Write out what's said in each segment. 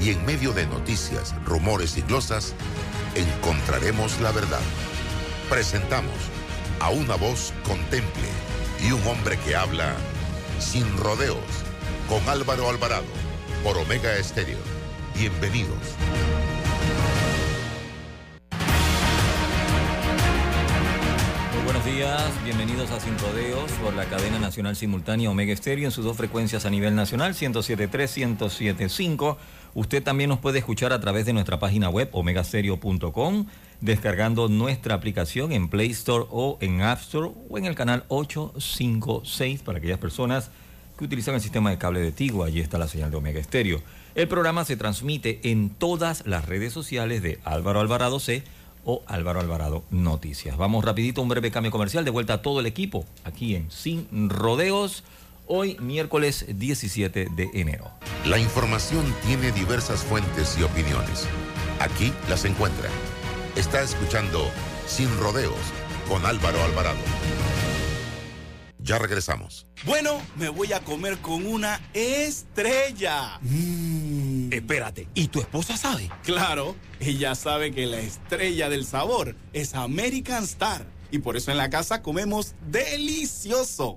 y en medio de noticias, rumores y glosas, encontraremos la verdad. Presentamos a una voz contemple y un hombre que habla sin rodeos con Álvaro Alvarado por Omega Estéreo. Bienvenidos. Muy buenos días, bienvenidos a Sin Rodeos por la cadena nacional simultánea Omega Estéreo en sus dos frecuencias a nivel nacional, 107.3, 107.5 Usted también nos puede escuchar a través de nuestra página web omegastereo.com, descargando nuestra aplicación en Play Store o en App Store o en el canal 856 para aquellas personas que utilizan el sistema de cable de Tigo. Allí está la señal de Omega Stereo. El programa se transmite en todas las redes sociales de Álvaro Alvarado C o Álvaro Alvarado Noticias. Vamos rapidito, un breve cambio comercial, de vuelta a todo el equipo aquí en Sin Rodeos hoy miércoles 17 de enero. La información tiene diversas fuentes y opiniones. Aquí las encuentra. Está escuchando Sin Rodeos con Álvaro Alvarado. Ya regresamos. Bueno, me voy a comer con una estrella. Mm. Espérate, ¿y tu esposa sabe? Claro, ella sabe que la estrella del sabor es American Star. Y por eso en la casa comemos delicioso.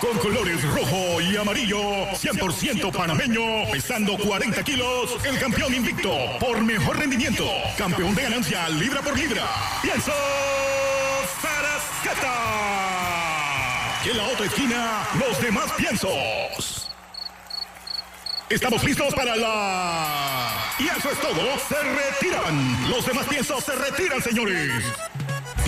con colores rojo y amarillo, 100% panameño, pesando 40 kilos, el campeón invicto por mejor rendimiento, campeón de ganancia libra por libra, Pienso Sarascata. Y en la otra esquina, los demás piensos. Estamos listos para la... Y eso es todo, se retiran. Los demás piensos se retiran, señores.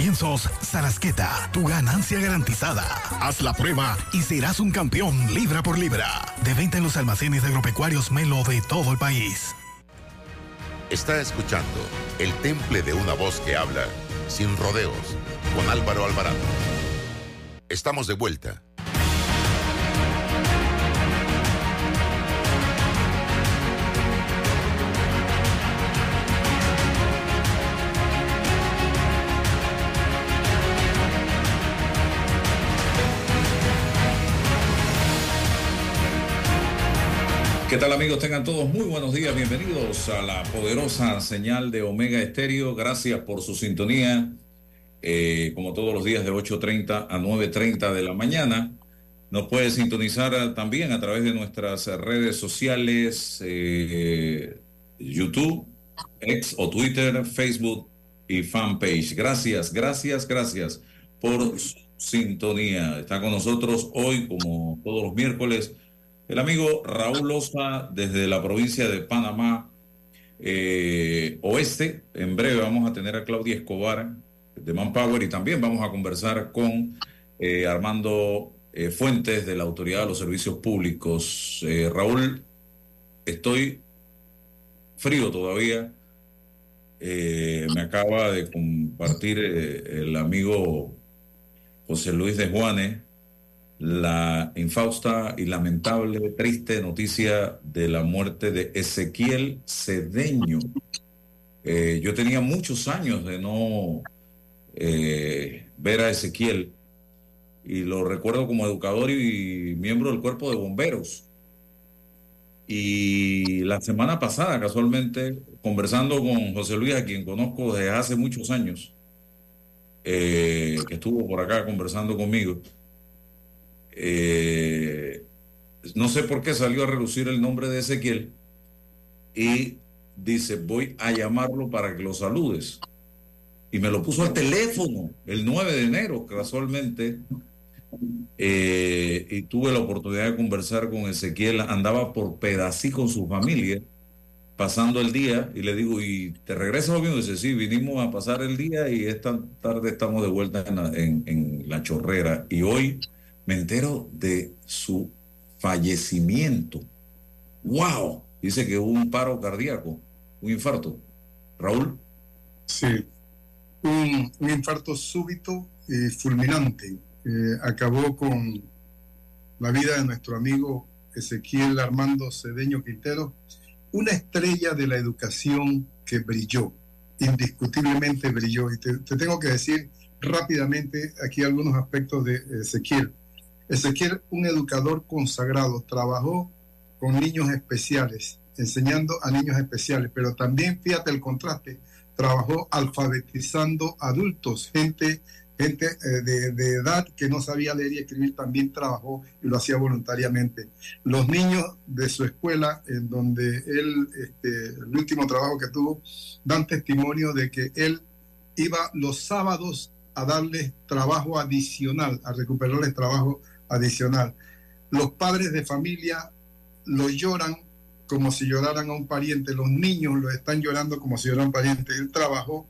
Piensos Sarasqueta, tu ganancia garantizada. Haz la prueba y serás un campeón libra por libra. De venta en los almacenes agropecuarios Melo de todo el país. Está escuchando el temple de una voz que habla sin rodeos con Álvaro Alvarado. Estamos de vuelta. ¿Qué tal amigos? Tengan todos muy buenos días. Bienvenidos a la poderosa señal de Omega Estéreo. Gracias por su sintonía. Eh, como todos los días de 8.30 a 9.30 de la mañana. Nos puede sintonizar también a través de nuestras redes sociales, eh, YouTube, X o Twitter, Facebook y fanpage. Gracias, gracias, gracias por su sintonía. Está con nosotros hoy, como todos los miércoles, el amigo Raúl Loza desde la provincia de Panamá eh, Oeste. En breve vamos a tener a Claudia Escobar de Manpower y también vamos a conversar con eh, Armando eh, Fuentes de la Autoridad de los Servicios Públicos. Raúl, estoy frío todavía. me acaba de compartir el amigo José Luis de Juanes la infausta y lamentable, triste noticia de la muerte de Ezequiel Cedeño. Eh, yo tenía muchos años de no eh, ver a Ezequiel y lo recuerdo como educador y miembro del cuerpo de bomberos. Y la semana pasada, casualmente, conversando con José Luis, a quien conozco desde hace muchos años, eh, que estuvo por acá conversando conmigo, eh, no sé por qué salió a reducir el nombre de Ezequiel y dice, voy a llamarlo para que lo saludes. Y me lo puso al teléfono el 9 de enero, casualmente. eh, y tuve la oportunidad de conversar con Ezequiel. Andaba por Pedací con su familia, pasando el día, y le digo, ¿y te regresas o Dice, sí, vinimos a pasar el día y esta tarde estamos de vuelta en la, en la chorrera. Y hoy me entero de su fallecimiento. ¡Wow! Dice que hubo un paro cardíaco, un infarto. Raúl. Sí, un, infarto súbito y fulminante. Acabó con la vida de nuestro amigo Ezequiel Armando Cedeño Quintero, una estrella de la educación que brilló, indiscutiblemente brilló. Y te, te tengo que decir rápidamente aquí algunos aspectos de Ezequiel. Ezequiel, un educador consagrado, trabajó con niños especiales, enseñando a niños especiales, pero también, fíjate el contraste, trabajó alfabetizando adultos, gente, gente eh, de, edad que no sabía leer y escribir, también trabajó y lo hacía voluntariamente. Los niños de su escuela, en donde él, este, el último trabajo que tuvo, dan testimonio de que él iba los sábados a darles trabajo adicional, a recuperarles trabajo adicional. Los padres de familia lo lloran como si lloraran a un pariente, los niños lo están llorando como si lloraran a un pariente. Él trabajó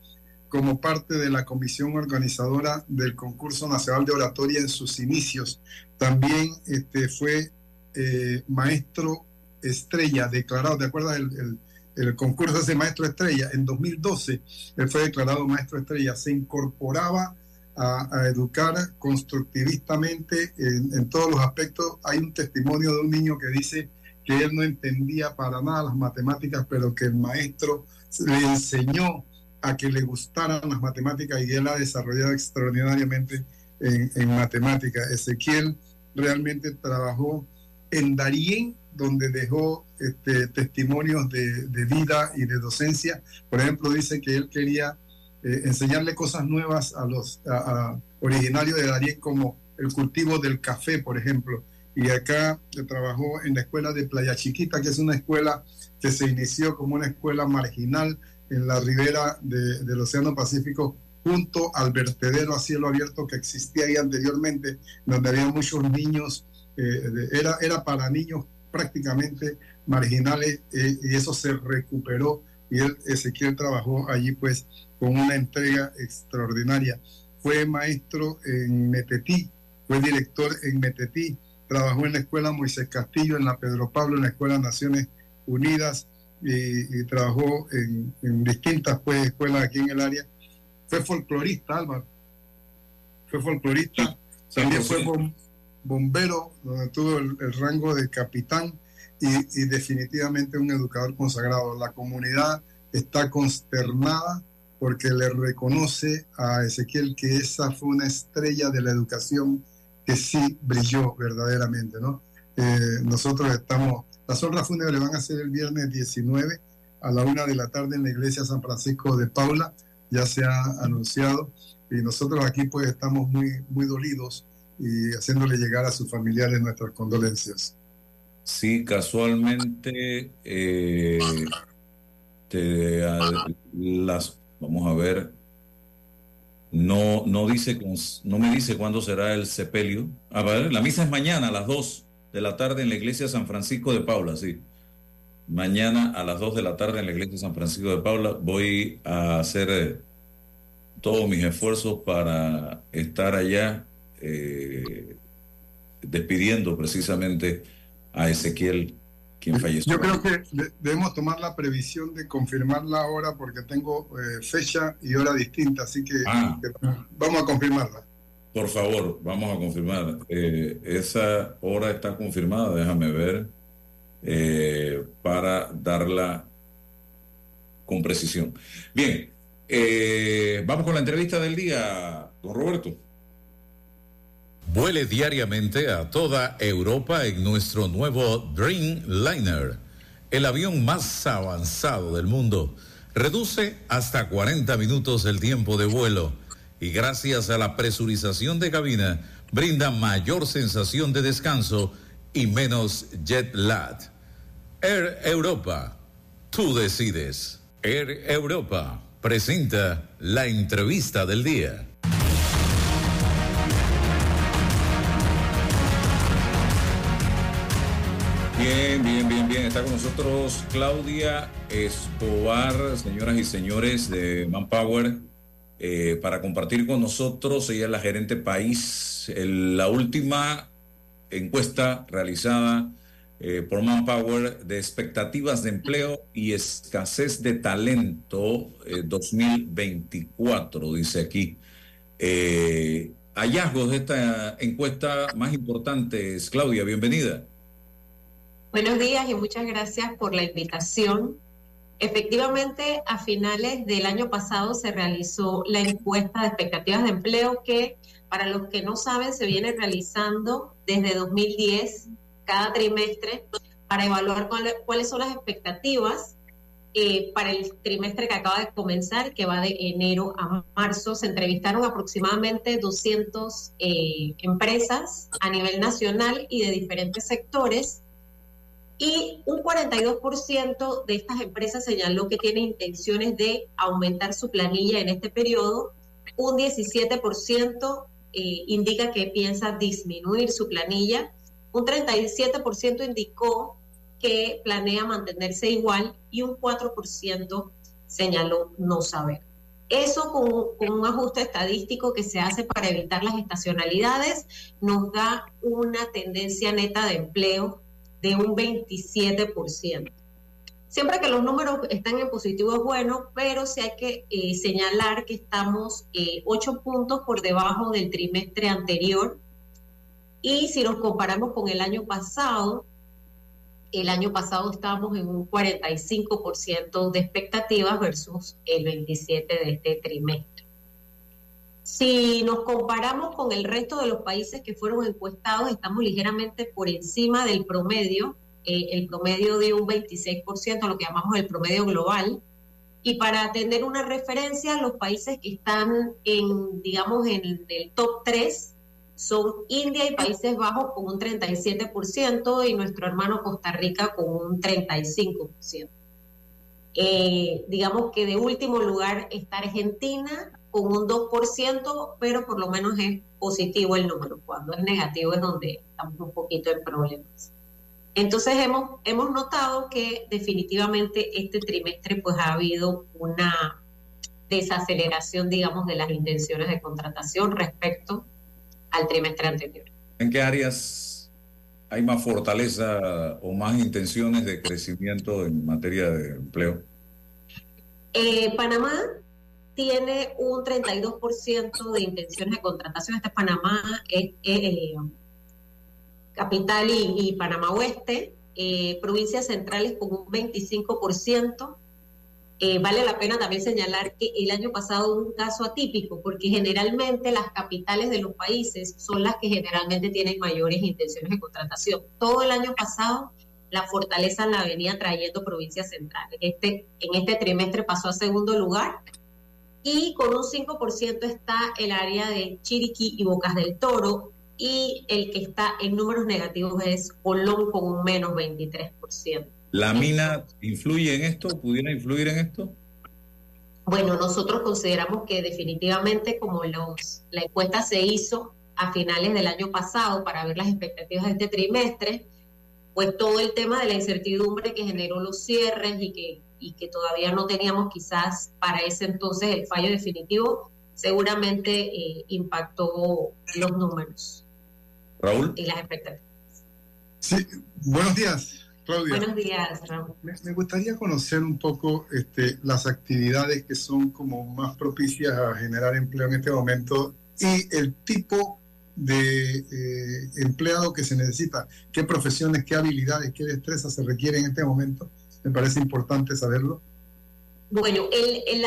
como parte de la comisión organizadora del concurso nacional de oratoria en sus inicios. También este, fue eh, maestro estrella, declarado, ¿te acuerdas el, el, concurso de maestro estrella? En 2012 él fue declarado maestro estrella, se incorporaba a, educar constructivistamente en, en, todos los aspectos. Hay un testimonio de un niño que dice que él no entendía para nada las matemáticas, pero que el maestro le enseñó a que le gustaran las matemáticas y él ha desarrollado extraordinariamente en, matemáticas. Ezequiel realmente trabajó en Darién, donde dejó este, testimonios de, vida y de docencia. Por ejemplo, dice que él quería eh, enseñarle cosas nuevas a los originarios de Darién, como el cultivo del café, por ejemplo. Y acá trabajó en la escuela de Playa Chiquita, que es una escuela que se inició como una escuela marginal en la ribera del Océano Pacífico, junto al vertedero a cielo abierto que existía ahí anteriormente, donde había muchos niños, eh, era, era para niños prácticamente marginales, eh, y eso se recuperó, y él, Ezequiel trabajó allí pues con una entrega extraordinaria. Fue maestro en Metetí, fue director en Metetí, trabajó en la Escuela Moisés Castillo, en la Pedro Pablo, en la Escuela Naciones Unidas y, trabajó en, distintas pues, escuelas aquí en el área. Fue folclorista, Álvaro. Fue folclorista. También fue bombero, donde tuvo el, rango de capitán y, definitivamente un educador consagrado. La comunidad está consternada porque le reconoce a Ezequiel que esa fue una estrella de la educación que sí brilló verdaderamente, ¿no? Eh, nosotros estamos, las honras fúnebres van a ser el viernes 19 a la una de la tarde en la iglesia San Francisco de Paula, ya se ha anunciado, y nosotros aquí pues estamos muy, muy dolidos y haciéndole llegar a sus familiares nuestras condolencias. Sí, casualmente, eh, las, vamos a ver, no, no, dice, no me dice cuándo será el sepelio. A ver, la misa es mañana a las 2 de la tarde en la iglesia San Francisco de Paula, sí. Mañana a las 2 de la tarde en la iglesia San Francisco de Paula voy a hacer eh, todos mis esfuerzos para estar allá eh, despidiendo precisamente a Ezequiel yo creo que debemos tomar la previsión de confirmarla ahora porque tengo eh, fecha y hora distinta, así ah. que, vamos a confirmarla. Por favor, vamos a confirmar. Eh, esa hora está confirmada, déjame ver, eh, para darla con precisión. Bien, vamos con la entrevista del día, don Roberto. Vuele diariamente a toda Europa en nuestro nuevo Dreamliner, el avión más avanzado del mundo. Reduce hasta 40 minutos el tiempo de vuelo y gracias a la presurización de cabina brinda mayor sensación de descanso y menos jet lag. Air Europa, tú decides. Air Europa presenta la entrevista del día. Bien, bien, bien, bien. Está con nosotros Claudia Escobar, señoras y señores de Manpower, eh, para compartir con nosotros. Ella es la gerente país. la última encuesta realizada eh, por Manpower de expectativas de empleo y escasez de talento 2024, eh, dice aquí. hallazgos de esta encuesta más importantes. Claudia, bienvenida. Buenos días y muchas gracias por la invitación. Efectivamente, a finales del año pasado se realizó la encuesta de expectativas de empleo que, para los que no saben, se viene realizando desde 2010 cada trimestre para evaluar cuáles son las expectativas eh, para el trimestre que acaba de comenzar, que va de enero a marzo. Se entrevistaron aproximadamente 200 eh, empresas a nivel nacional y de diferentes sectores y un 42% de estas empresas señaló que tiene intenciones de aumentar su planilla en este periodo, un 17% eh, indica que piensa disminuir su planilla, un 37% indicó que planea mantenerse igual y un 4% señaló no saber. Eso con, con, un ajuste estadístico que se hace para evitar las estacionalidades nos da una tendencia neta de empleo de un 27%. Siempre que los números están en positivo es bueno, pero sí hay que eh, señalar que estamos eh, 8 puntos por debajo del trimestre anterior. Y si nos comparamos con el año pasado, el año pasado estábamos en un 45% de expectativas versus el 27% de este trimestre. Si nos comparamos con el resto de los países que fueron encuestados, estamos ligeramente por encima del promedio, eh, el promedio de un 26%, lo que llamamos el promedio global. Y para tener una referencia, los países que están en, digamos, en el top 3 son India y Países Bajos con un 37% y nuestro hermano Costa Rica con un 35%. Eh, digamos que de último lugar está Argentina con un 2%, pero por lo menos es positivo el número. Cuando es negativo es donde estamos un poquito en problemas. Entonces hemos, hemos notado que definitivamente este trimestre pues ha habido una desaceleración, digamos, de las intenciones de contratación respecto al trimestre anterior. ¿En qué áreas hay más fortaleza o más intenciones de crecimiento en materia de empleo? Eh, Panamá tiene un 32% de intenciones de contratación. Este es Panamá, eh, Capital y, Panamá Oeste. Eh, provincias centrales con un 25%. Eh, vale la pena también señalar que el año pasado hubo un caso atípico, porque generalmente las capitales de los países son las que generalmente tienen mayores intenciones de contratación. Todo el año pasado la fortaleza la venía trayendo provincias centrales. Este, en este trimestre pasó a segundo lugar y con un 5% está el área de Chiriquí y Bocas del Toro y el que está en números negativos es Colón con un menos 23%. ¿La mina influye en esto? ¿Pudiera influir en esto? Bueno, nosotros consideramos que definitivamente como los, la encuesta se hizo a finales del año pasado para ver las expectativas de este trimestre, pues todo el tema de la incertidumbre que generó los cierres y que y que todavía no teníamos quizás para ese entonces el fallo definitivo, seguramente eh, impactó los números. Raúl. Y las expectativas. Sí, buenos días, Claudia. Buenos días, Raúl. Me, gustaría conocer un poco este, las actividades que son como más propicias a generar empleo en este momento y el tipo de eh, empleado que se necesita, qué profesiones, qué habilidades, qué destrezas se requieren en este momento me parece importante saberlo. Bueno, el,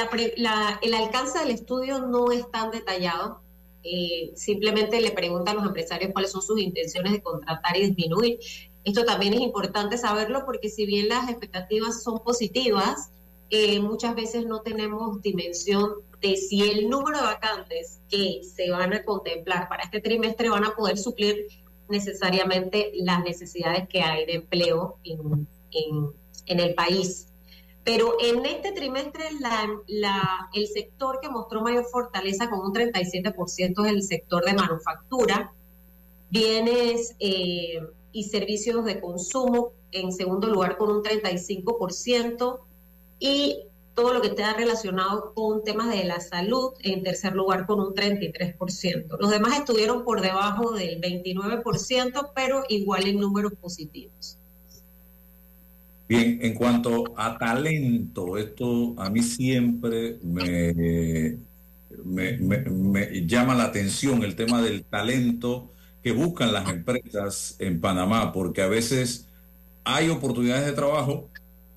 alcance del estudio no es tan detallado. Eh, simplemente le preguntan a los empresarios cuáles son sus intenciones de contratar y disminuir. Esto también es importante saberlo porque si bien las expectativas son positivas, eh, muchas veces no tenemos dimensión de si el número de vacantes que se van a contemplar para este trimestre van a poder suplir necesariamente las necesidades que hay de empleo en, en en el país. Pero en este trimestre la, el sector que mostró mayor fortaleza con un 37% es el sector de manufactura, bienes eh, y servicios de consumo en segundo lugar con un 35% y todo lo que está relacionado con temas de la salud en tercer lugar con un 33%. Los demás estuvieron por debajo del 29%, pero igual en números positivos. Bien, en cuanto a talento, esto a mí siempre me, me, llama la atención el tema del talento que buscan las empresas en Panamá, porque a veces hay oportunidades de trabajo,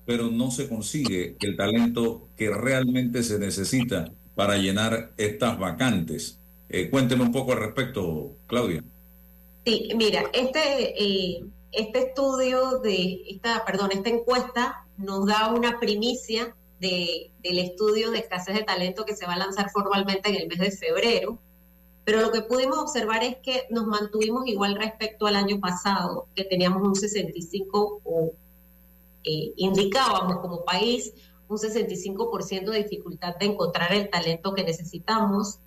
pero no se consigue el talento que realmente se necesita para llenar estas vacantes. Eh, cuénteme un poco al respecto, Claudia. Sí, mira, este, eh, este estudio de esta, perdón, esta encuesta nos da una primicia de, del estudio de escasez de talento que se va a lanzar formalmente en el mes de febrero. Pero lo que pudimos observar es que nos mantuvimos igual respecto al año pasado, que teníamos un 65 o eh, indicábamos como país un 65% de dificultad de encontrar el talento que necesitamos.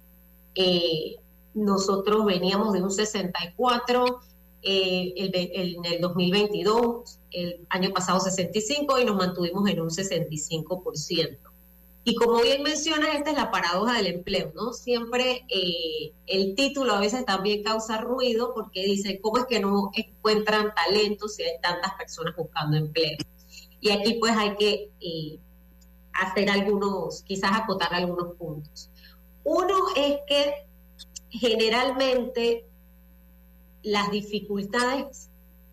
Eh, nosotros veníamos de un 64 eh, en el 2022, el año pasado 65 y nos mantuvimos en un 65%. Y como bien mencionas, esta es la paradoja del empleo, ¿no? Siempre eh, el título a veces también causa ruido porque dice, ¿cómo es que no encuentran talento si hay tantas personas buscando empleo? Y aquí pues hay que eh, hacer algunos, quizás acotar algunos puntos. Uno es que generalmente las dificultades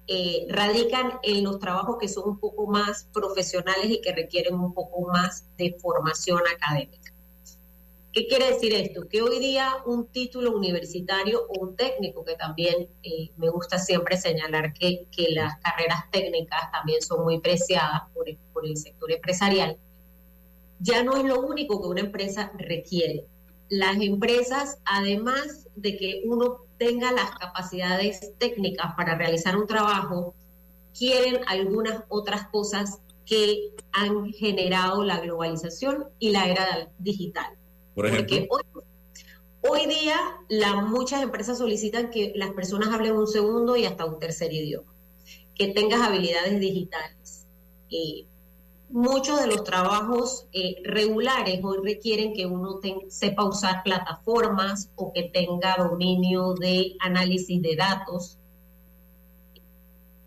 eh, radican en los trabajos que son un poco más profesionales y que requieren un poco más de formación académica. ¿Qué quiere decir esto? Que hoy día un título universitario o un técnico, que también eh, me gusta siempre señalar que, que, las carreras técnicas también son muy preciadas por por el sector empresarial, ya no es lo único que una empresa requiere. Las empresas, además de que uno tenga las capacidades técnicas para realizar un trabajo, quieren algunas otras cosas que han generado la globalización y la era digital. Por ejemplo. Porque hoy, día la, muchas empresas solicitan que las personas hablen un segundo y hasta un tercer idioma, que tengas habilidades digitales. Eh, muchos de los trabajos eh, regulares hoy requieren que uno sepa usar plataformas o que tenga dominio de análisis de datos,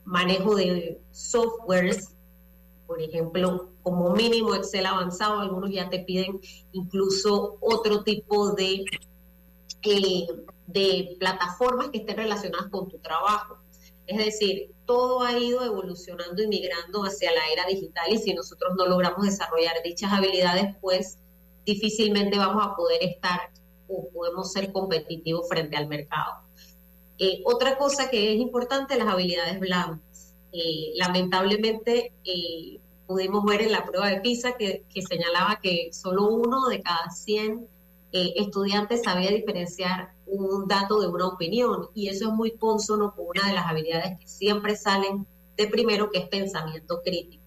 manejo de softwares, por ejemplo, como mínimo Excel avanzado, algunos ya te piden incluso otro tipo de, eh, de plataformas que estén relacionadas con tu trabajo. Es decir, todo ha ido evolucionando y migrando hacia la era digital y si nosotros no logramos desarrollar dichas habilidades, pues difícilmente vamos a poder estar o podemos ser competitivos frente al mercado. Eh, otra cosa que es importante, las habilidades blandas. Eh, lamentablemente, eh, pudimos ver en la prueba de PISA que, que señalaba que solo uno de cada 100 estudiantes sabía diferenciar un dato de una opinión y eso es muy consono con una de las habilidades que siempre salen de primero, que es pensamiento crítico.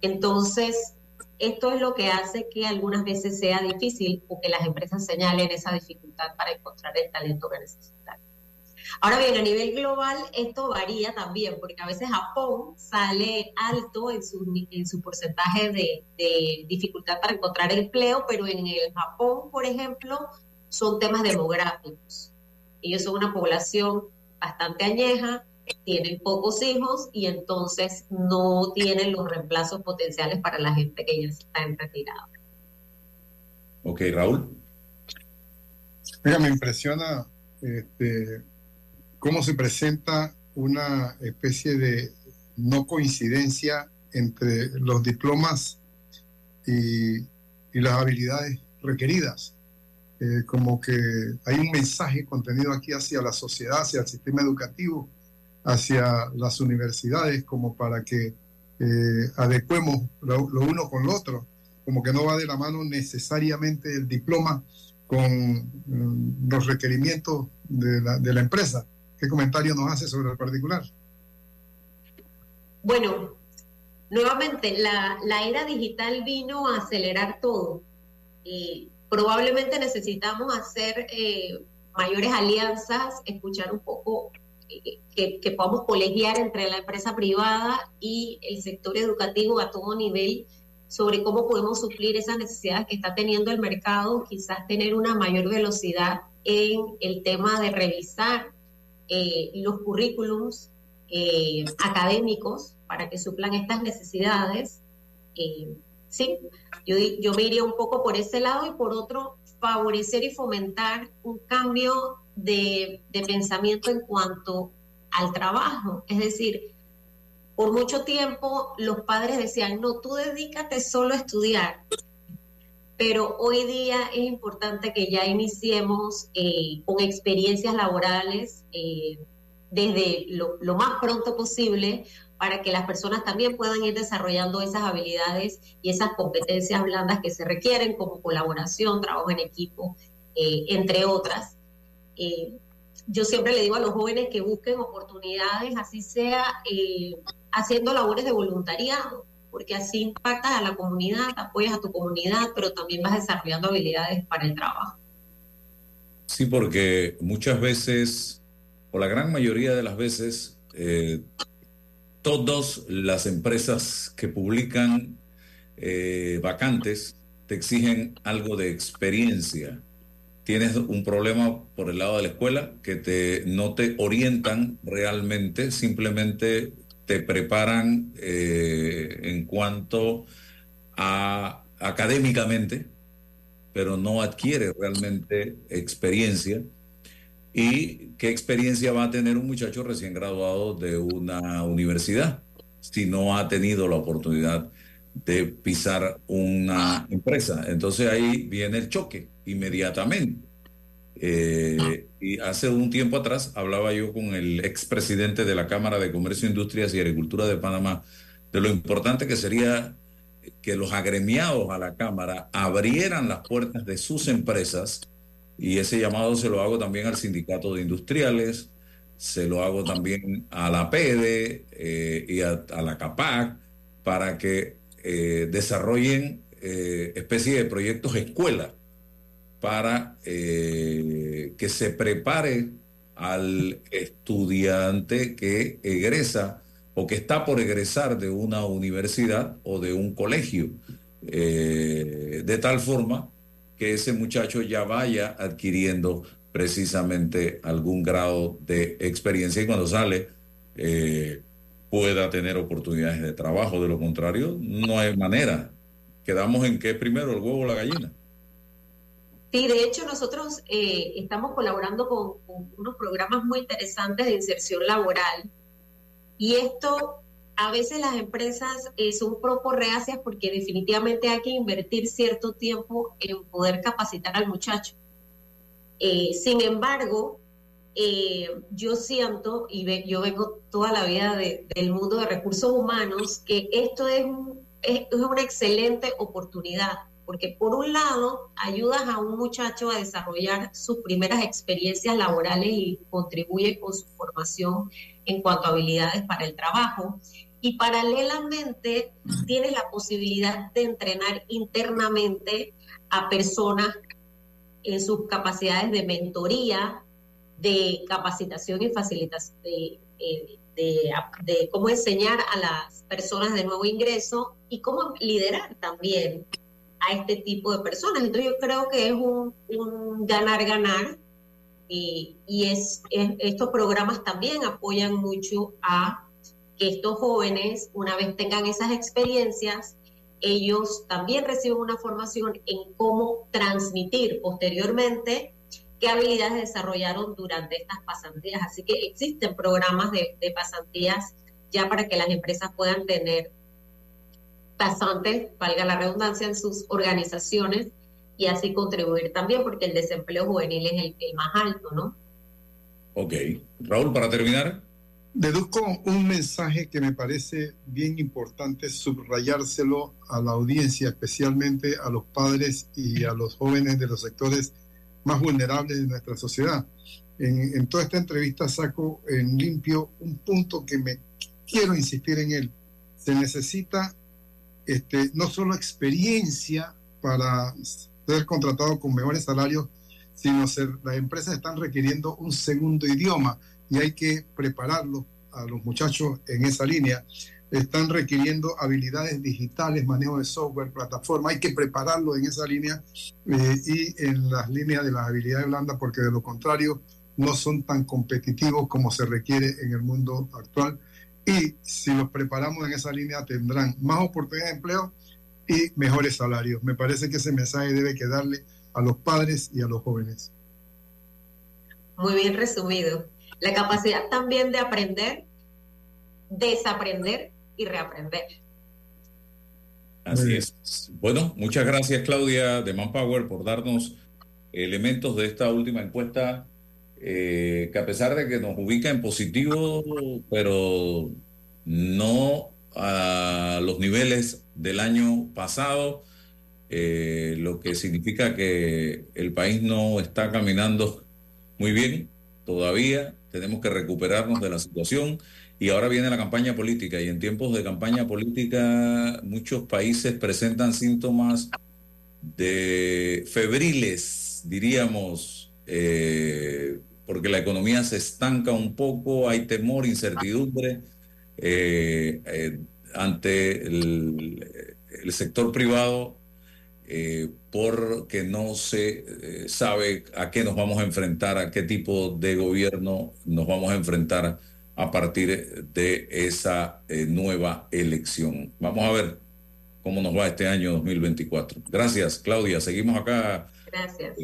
Entonces, esto es lo que hace que algunas veces sea difícil o que las empresas señalen esa dificultad para encontrar el talento que necesitan. Ahora bien, a nivel global esto varía también, porque a veces Japón sale alto en su, en su porcentaje de, de dificultad para encontrar empleo, pero en el Japón, por ejemplo, son temas demográficos. Ellos son una población bastante añeja, tienen pocos hijos y entonces no tienen los reemplazos potenciales para la gente que ya está en retirada. Ok, Raúl. Mira, me impresiona este, cómo se presenta una especie de no coincidencia entre los diplomas y, y las habilidades requeridas. Eh, como que hay un mensaje contenido aquí hacia la sociedad, hacia el sistema educativo, hacia las universidades, como para que eh, adecuemos lo, uno con lo otro, como que no va de la mano necesariamente el diploma con mm, los requerimientos de la, empresa. ¿Qué comentario nos hace sobre el particular? Bueno, nuevamente, la, la era digital vino a acelerar todo. Y probablemente necesitamos hacer eh, mayores alianzas, escuchar un poco que, que podamos colegiar entre la empresa privada y el sector educativo a todo nivel sobre cómo podemos suplir esas necesidades que está teniendo el mercado, quizás tener una mayor velocidad en el tema de revisar eh, los currículums eh, académicos para que suplan estas necesidades. Eh, sí, yo, yo me iría un poco por ese lado y por otro, favorecer y fomentar un cambio de, de pensamiento en cuanto al trabajo. Es decir, por mucho tiempo los padres decían, no, tú dedícate solo a estudiar. Pero hoy día es importante que ya iniciemos eh, con experiencias laborales eh, desde lo, lo, más pronto posible para que las personas también puedan ir desarrollando esas habilidades y esas competencias blandas que se requieren como colaboración, trabajo en equipo, eh, entre otras yo siempre le digo a los jóvenes que busquen oportunidades, así sea eh, haciendo labores de voluntariado, porque así impactas a la comunidad, apoyas a tu comunidad, pero también vas desarrollando habilidades para el trabajo. Sí, porque muchas veces, o la gran mayoría de las veces, eh, todas las empresas que publican eh, vacantes te exigen algo de experiencia tienes un problema por el lado de la escuela que te, no te orientan realmente, simplemente te preparan eh, en cuanto a académicamente, pero no adquiere realmente experiencia. ¿Y qué experiencia va a tener un muchacho recién graduado de una universidad si no ha tenido la oportunidad de pisar una empresa? Entonces ahí viene el choque inmediatamente. Eh, y hace un tiempo atrás hablaba yo con el expresidente de la Cámara de Comercio, Industrias y Agricultura de Panamá de lo importante que sería que los agremiados a la Cámara abrieran las puertas de sus empresas y ese llamado se lo hago también al Sindicato de Industriales, se lo hago también a la PEDE eh, y a, la CAPAC para que eh, desarrollen especie de proyectos escuela para eh, que se prepare al estudiante que egresa o que está por egresar de una universidad o de un colegio, eh, de tal forma que ese muchacho ya vaya adquiriendo precisamente algún grado de experiencia y cuando sale eh, pueda tener oportunidades de trabajo. De lo contrario, no hay manera. Quedamos en que primero el huevo o la gallina. Sí, de hecho nosotros eh, estamos colaborando con, unos programas muy interesantes de inserción laboral y esto a veces las empresas eh, son un reacias porque definitivamente hay que invertir cierto tiempo en poder capacitar al muchacho. Eh, sin embargo, yo siento, y yo vengo toda la vida del mundo de recursos humanos, que esto es, es una excelente oportunidad porque por un lado ayudas a un muchacho a desarrollar sus primeras experiencias laborales y contribuye con su formación en cuanto a habilidades para el trabajo. Y paralelamente tienes la posibilidad de entrenar internamente a personas en sus capacidades de mentoría, de capacitación y facilitación, de, eh, de, de, cómo enseñar a las personas de nuevo ingreso y cómo liderar también a este tipo de personas. Entonces yo creo que es un, ganar-ganar y, es, estos programas también apoyan mucho a que estos jóvenes, una vez tengan esas experiencias, ellos también reciben una formación en cómo transmitir posteriormente qué habilidades desarrollaron durante estas pasantías. Así que existen programas de, pasantías ya para que las empresas puedan tener pasantes, valga la redundancia, en sus organizaciones y así contribuir también, porque el desempleo juvenil es el, más alto, ¿no? Ok. Raúl, para terminar. Deduzco un mensaje que me parece bien importante subrayárselo a la audiencia, especialmente a los padres y a los jóvenes de los sectores más vulnerables de nuestra sociedad. En, en toda esta entrevista saco en limpio un punto que me quiero insistir en él. Se necesita este, no solo experiencia para ser contratado con mejores salarios, sino ser, las empresas están requiriendo un segundo idioma. Y hay que prepararlos a los muchachos en esa línea. Están requiriendo habilidades digitales, manejo de software, plataforma. Hay que prepararlo en esa línea eh, y en las líneas de las habilidades blandas, porque de lo contrario no son tan competitivos como se requiere en el mundo actual. Y si los preparamos en esa línea, tendrán más oportunidades de empleo y mejores salarios. Me parece que ese mensaje debe quedarle a los padres y a los jóvenes. Muy bien resumido. La capacidad también de aprender, desaprender y reaprender. Así es. Bueno, muchas gracias Claudia de Manpower por darnos elementos de esta última encuesta eh, que a pesar de que nos ubica en positivo, pero no a los niveles del año pasado, eh, lo que significa que el país no está caminando muy bien todavía, tenemos que recuperarnos de la situación. Y ahora viene la campaña política. Y en tiempos de campaña política muchos países presentan síntomas de febriles, diríamos, eh, porque la economía se estanca un poco, hay temor, incertidumbre eh, eh, ante el, sector privado eh, porque no se sabe a qué nos vamos a enfrentar, a qué tipo de gobierno nos vamos a enfrentar a partir de esa nueva elección. Vamos a ver cómo nos va este año 2024. Gracias, Claudia. Seguimos acá. Gracias.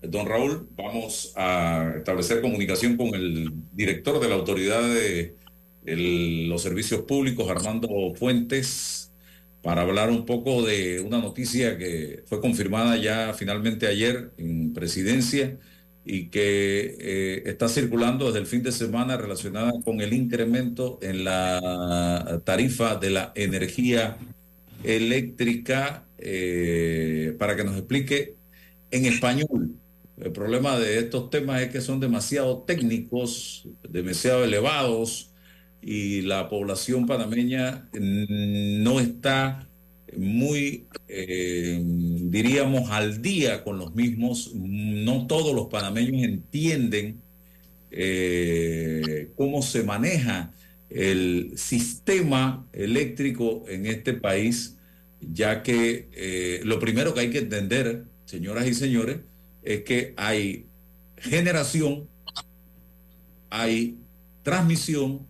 Don Raúl, vamos a establecer comunicación con el director de la Autoridad de los Servicios Públicos, Armando Fuentes, para hablar un poco de una noticia que fue confirmada ya finalmente ayer en presidencia y que eh, está circulando desde el fin de semana relacionada con el incremento en la tarifa de la energía eléctrica, eh, para que nos explique en español. El problema de estos temas es que son demasiado técnicos, demasiado elevados y la población panameña no está muy, eh, diríamos, al día con los mismos. No todos los panameños entienden eh, cómo se maneja el sistema eléctrico en este país, ya que eh, lo primero que hay que entender, señoras y señores, es que hay generación, hay transmisión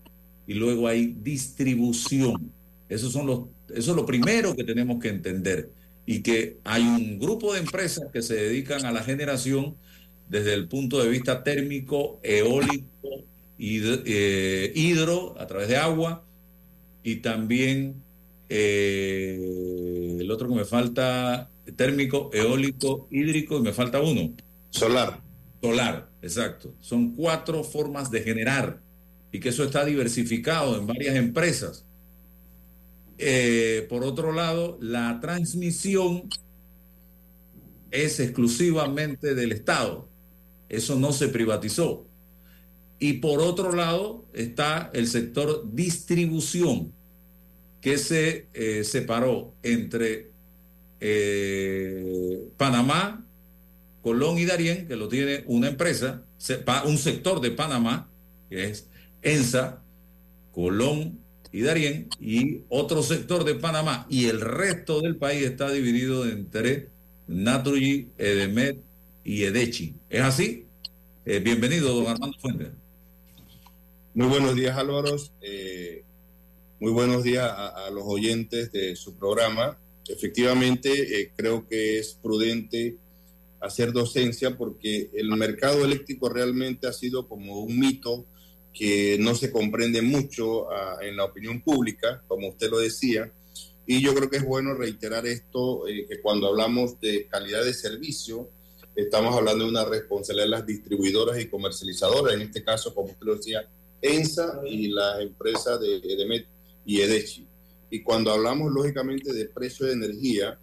y luego hay distribución. Eso, son los, eso es lo primero que tenemos que entender. Y que hay un grupo de empresas que se dedican a la generación desde el punto de vista térmico, eólico, eh, hidro, a través de agua, y también eh, el otro que me falta, térmico, eólico, hídrico y me falta uno. Solar. Solar, exacto. Son cuatro formas de generar y que eso está diversificado en varias empresas. Eh, por otro lado, la transmisión es exclusivamente del Estado. Eso no se privatizó. Y por otro lado está el sector distribución, que se eh, separó entre eh, Panamá, Colón y Darién, que lo tiene una empresa, un sector de Panamá, que es ENSA, Colón y Darién, y otro sector de Panamá, y el resto del país está dividido entre Naturgy, Edemet y Edechi. ¿Es así? Eh, bienvenido, don Armando Fuentes. Muy buenos días, Álvaro. Eh, muy buenos días a, los oyentes de su programa efectivamente eh, creo que es prudente hacer docencia porque el mercado eléctrico realmente ha sido como un mito que no se comprende mucho ah, en la opinión pública, como usted lo decía. Y yo creo que es bueno reiterar esto, eh, que cuando hablamos de calidad de servicio, estamos hablando de una responsabilidad de las distribuidoras y comercializadoras, en este caso, como usted lo decía, ENSA y las empresas de EDEMET y EDECHI. Y cuando hablamos lógicamente de precio de energía,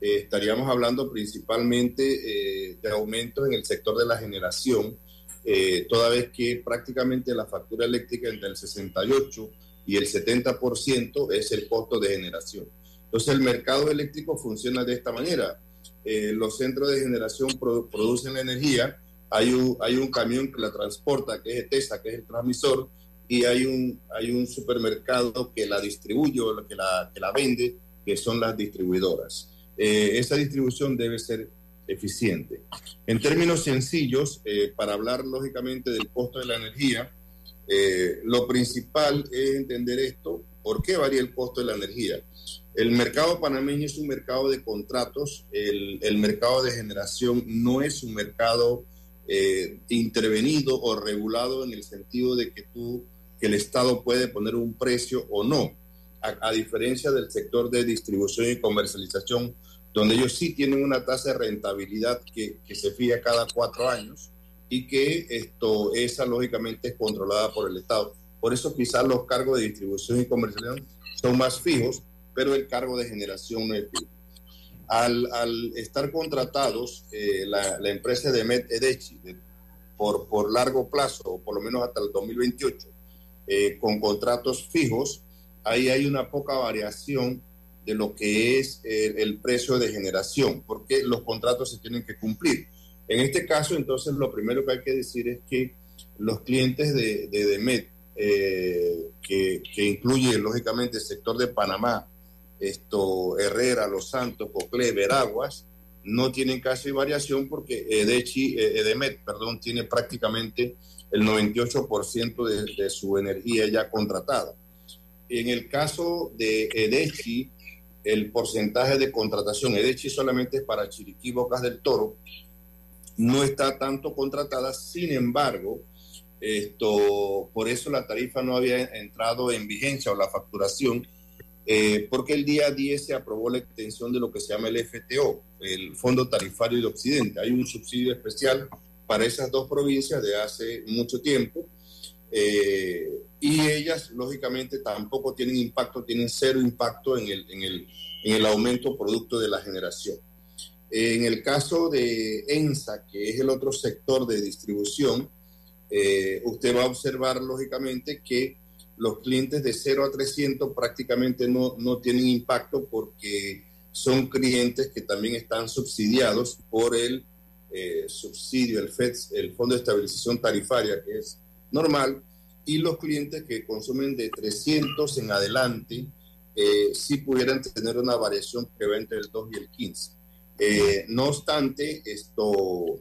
eh, estaríamos hablando principalmente eh, de aumentos en el sector de la generación, eh, toda vez que prácticamente la factura eléctrica entre el 68 y el 70% es el costo de generación. Entonces el mercado eléctrico funciona de esta manera. los centros de generación producen la energía, hay un, hay un camión que la transporta, que es ETESA, que es el transmisor, y hay un, hay un supermercado que la distribuye o que la, que la vende, que son las distribuidoras. Eh, esa distribución debe ser eficiente. En términos sencillos, eh, para hablar lógicamente del costo de la energía, eh, lo principal es entender esto, ¿por qué varía el costo de la energía? El mercado panameño es un mercado de contratos, el, el mercado de generación no es un mercado intervenido o regulado en el sentido de que tú que el Estado puede poner un precio o no, a, diferencia del sector de distribución y comercialización, donde ellos sí tienen una tasa de rentabilidad que, se fija cada cuatro años y que esto, esa lógicamente es controlada por el Estado. Por eso quizás los cargos de distribución y comercialización son más fijos, pero el cargo de generación no es fijo. Al, estar contratados, eh, la, empresa de Met Edechi por, por largo plazo, o por lo menos hasta el 2028, eh, con contratos fijos, ahí hay una poca variación de lo que es eh, el precio de generación, porque los contratos se tienen que cumplir. En este caso, entonces, lo primero que hay que decir es que los clientes de, de DEMET, eh, que, incluye lógicamente el sector de Panamá, esto, Herrera, Los Santos, Coclé, Veraguas, no tienen casi variación porque Edechi, Edemet, perdón, tiene prácticamente el 98% de, de, su energía ya contratada. En el caso de Edechi, el porcentaje de contratación, Edechi solamente es para Chiriquí, Bocas del Toro, no está tanto contratada, sin embargo, esto, por eso la tarifa no había entrado en vigencia o la facturación, eh, porque el día 10 se aprobó la extensión de lo que se llama el FTO, el Fondo Tarifario de Occidente. Hay un subsidio especial para esas dos provincias de hace mucho tiempo. Eh, y ellas, lógicamente, tampoco tienen impacto, tienen cero impacto en el, en el, en el aumento producto de la generación. En el caso de ENSA, que es el otro sector de distribución, eh, usted va a observar, lógicamente, que los clientes de 0 a 300 prácticamente no, no tienen impacto porque son clientes que también están subsidiados por el eh, subsidio, el FED, el Fondo de Estabilización Tarifaria, que es normal, y los clientes que consumen de 300 en adelante, eh, sí pudieran tener una variación que va entre el 2 y el 15. Eh, no obstante, esto,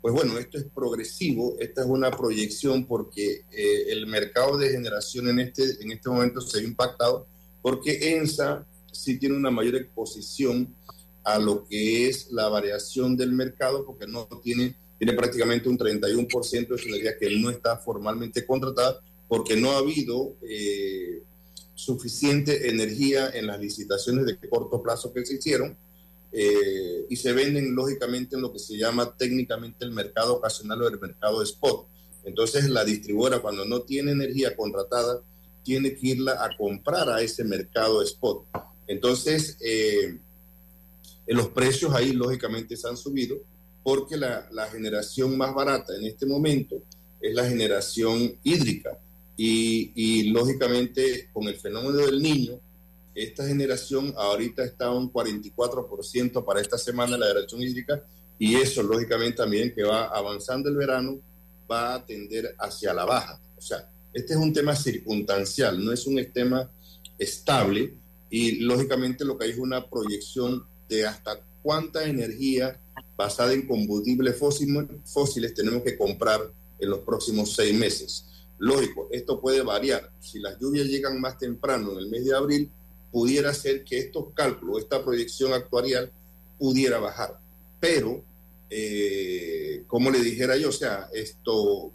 pues bueno, esto es progresivo, esta es una proyección porque el mercado de generación en este, en este momento se ha impactado porque ENSA sí tiene una mayor exposición a lo que es la variación del mercado, porque no tiene, tiene prácticamente un 31% de su energía que no está formalmente contratada, porque no ha habido eh, suficiente energía en las licitaciones de corto plazo que se hicieron, eh, y se venden lógicamente en lo que se llama técnicamente el mercado ocasional o el mercado spot. Entonces la distribuidora cuando no tiene energía contratada, tiene que irla a comprar a ese mercado spot. Entonces, eh, los precios ahí lógicamente se han subido porque la, generación más barata en este momento es la generación hídrica y, lógicamente con el fenómeno del niño, esta generación ahorita está un 44% para esta semana la generación hídrica y eso lógicamente también que va avanzando el verano va a tender hacia la baja. O sea, este es un tema circunstancial, no es un tema estable y lógicamente lo que hay es una proyección de hasta cuánta energía basada en combustibles fósiles tenemos que comprar en los próximos seis meses. Lógico, esto puede variar. Si las lluvias llegan más temprano en el mes de abril, pudiera ser que estos cálculos, esta proyección actuarial pudiera bajar. Pero, eh, como le dijera yo, o sea, esto,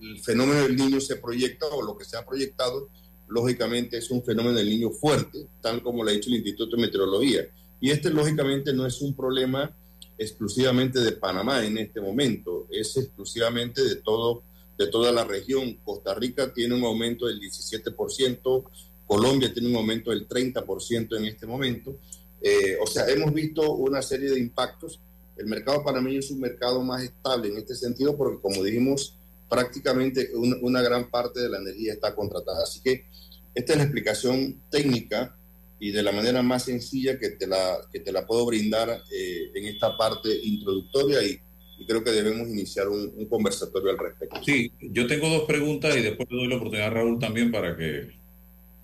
el fenómeno del niño se proyecta o lo que se ha proyectado, lógicamente es un fenómeno del niño fuerte, tal como lo ha dicho el Instituto de Meteorología y este lógicamente no es un problema exclusivamente de Panamá en este momento, es exclusivamente de todo de toda la región. Costa Rica tiene un aumento del 17%, Colombia tiene un aumento del 30% en este momento. Eh, o sea, hemos visto una serie de impactos. El mercado panameño es un mercado más estable en este sentido porque, como dijimos, prácticamente una gran parte de la energía está contratada. Así que esta es la explicación técnica y de la manera más sencilla que te la, que te la puedo brindar eh, en esta parte introductoria y, creo que debemos iniciar un, un conversatorio al respecto. Sí, yo tengo dos preguntas y después le doy la oportunidad a Raúl también para que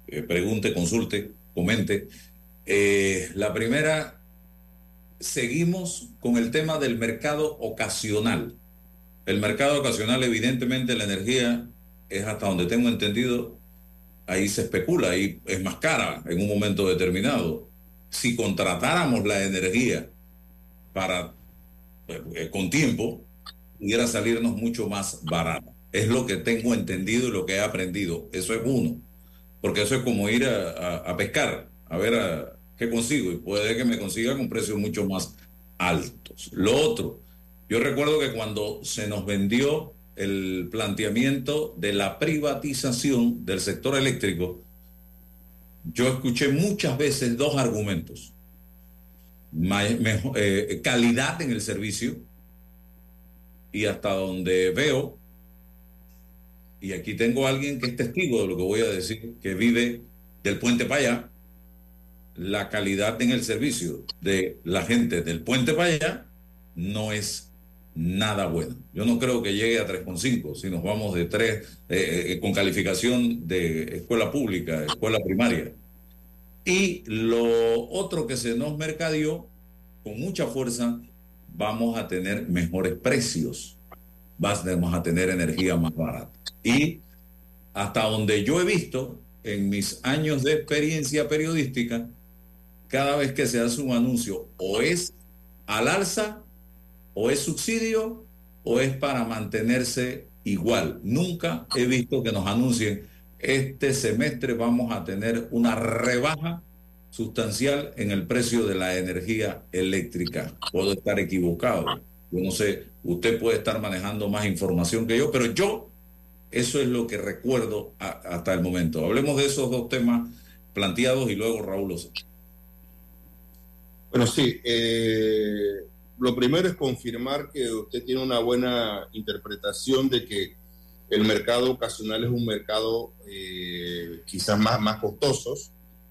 eh, pregunte, consulte, comente. Eh, la primera, seguimos con el tema del mercado ocasional. El mercado ocasional, evidentemente, la energía es hasta donde tengo entendido, ahí se especula, ahí es más cara en un momento determinado. Si contratáramos la energía para eh, con tiempo, pudiera salirnos mucho más barata. Es lo que tengo entendido y lo que he aprendido. Eso es uno. Porque eso es como ir a, a pescar, a ver qué consigo. Y puede que me consiga con precios mucho más altos. Lo otro, yo recuerdo que cuando se nos vendió el planteamiento de la privatización del sector eléctrico, yo escuché muchas veces dos argumentos. Eh, calidad en el servicio y hasta donde veo, y aquí tengo a alguien que es testigo de lo que voy a decir, que vive del puente para allá, la calidad en el servicio de la gente del puente para allá no es nada bueno. Yo no creo que llegue a 3,5 si nos vamos de 3 eh, eh, con calificación de escuela pública, escuela primaria. Y lo otro que se nos mercadeó con mucha fuerza, vamos a tener mejores precios, vamos a tener energía más barata. Y hasta donde yo he visto en mis años de experiencia periodística, cada vez que se hace un anuncio o es al alza o es subsidio o es para mantenerse igual. Nunca he visto que nos anuncien, este semestre vamos a tener una rebaja sustancial en el precio de la energía eléctrica. Puedo estar equivocado. Yo no sé, usted puede estar manejando más información que yo, pero yo eso es lo que recuerdo hasta el momento. Hablemos de esos dos temas planteados y luego Raúl. Bueno, sí. Eh, lo primero es confirmar que usted tiene una buena interpretación de que el mercado ocasional es un mercado eh, quizás más, más costoso,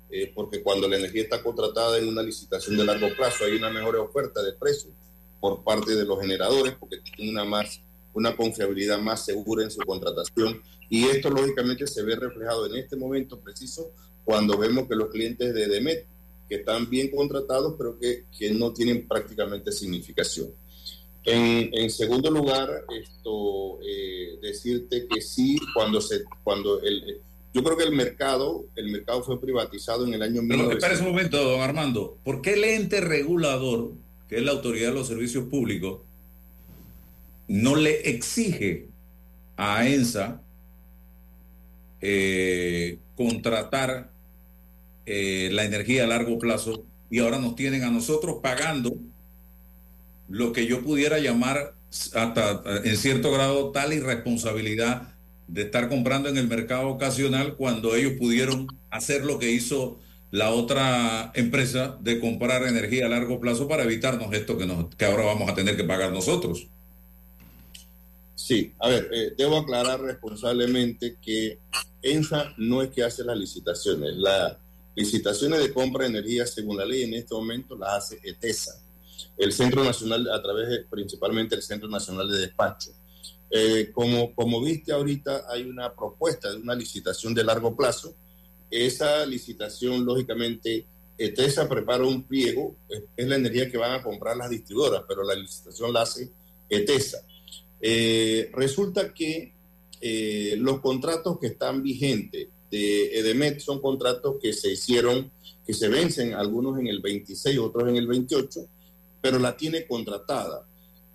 eh, porque cuando la energía está contratada en una licitación de largo plazo hay una mejor oferta de precio por parte de los generadores, porque tienen una, más, una confiabilidad más segura en su contratación. Y esto lógicamente se ve reflejado en este momento preciso cuando vemos que los clientes de DEMET que están bien contratados, pero que, que no tienen prácticamente significación. En, en segundo lugar, esto, eh, decirte que sí, cuando se, cuando el, yo creo que el mercado, el mercado fue privatizado en el año Pero espera un momento, don Armando. ¿Por qué el ente regulador, que es la autoridad de los servicios públicos, no le exige a ENSA eh, contratar eh, la energía a largo plazo y ahora nos tienen a nosotros pagando lo que yo pudiera llamar hasta en cierto grado tal irresponsabilidad de estar comprando en el mercado ocasional cuando ellos pudieron hacer lo que hizo la otra empresa de comprar energía a largo plazo para evitarnos esto que, nos, que ahora vamos a tener que pagar nosotros. Sí, a ver, eh, debo aclarar responsablemente que ENSA no es que hace las licitaciones, la, Licitaciones de compra de energía, según la ley, en este momento las hace ETESA, el Centro Nacional, a través principalmente el Centro Nacional de Despacho. Eh, como, como viste ahorita, hay una propuesta de una licitación de largo plazo. Esa licitación, lógicamente, ETESA prepara un pliego, es, la energía que van a comprar las distribuidoras, pero la licitación la hace ETESA. Eh, resulta que eh, los contratos que están vigentes de EDEMET son contratos que se hicieron, que se vencen, algunos en el 26, otros en el 28, pero la tiene contratada.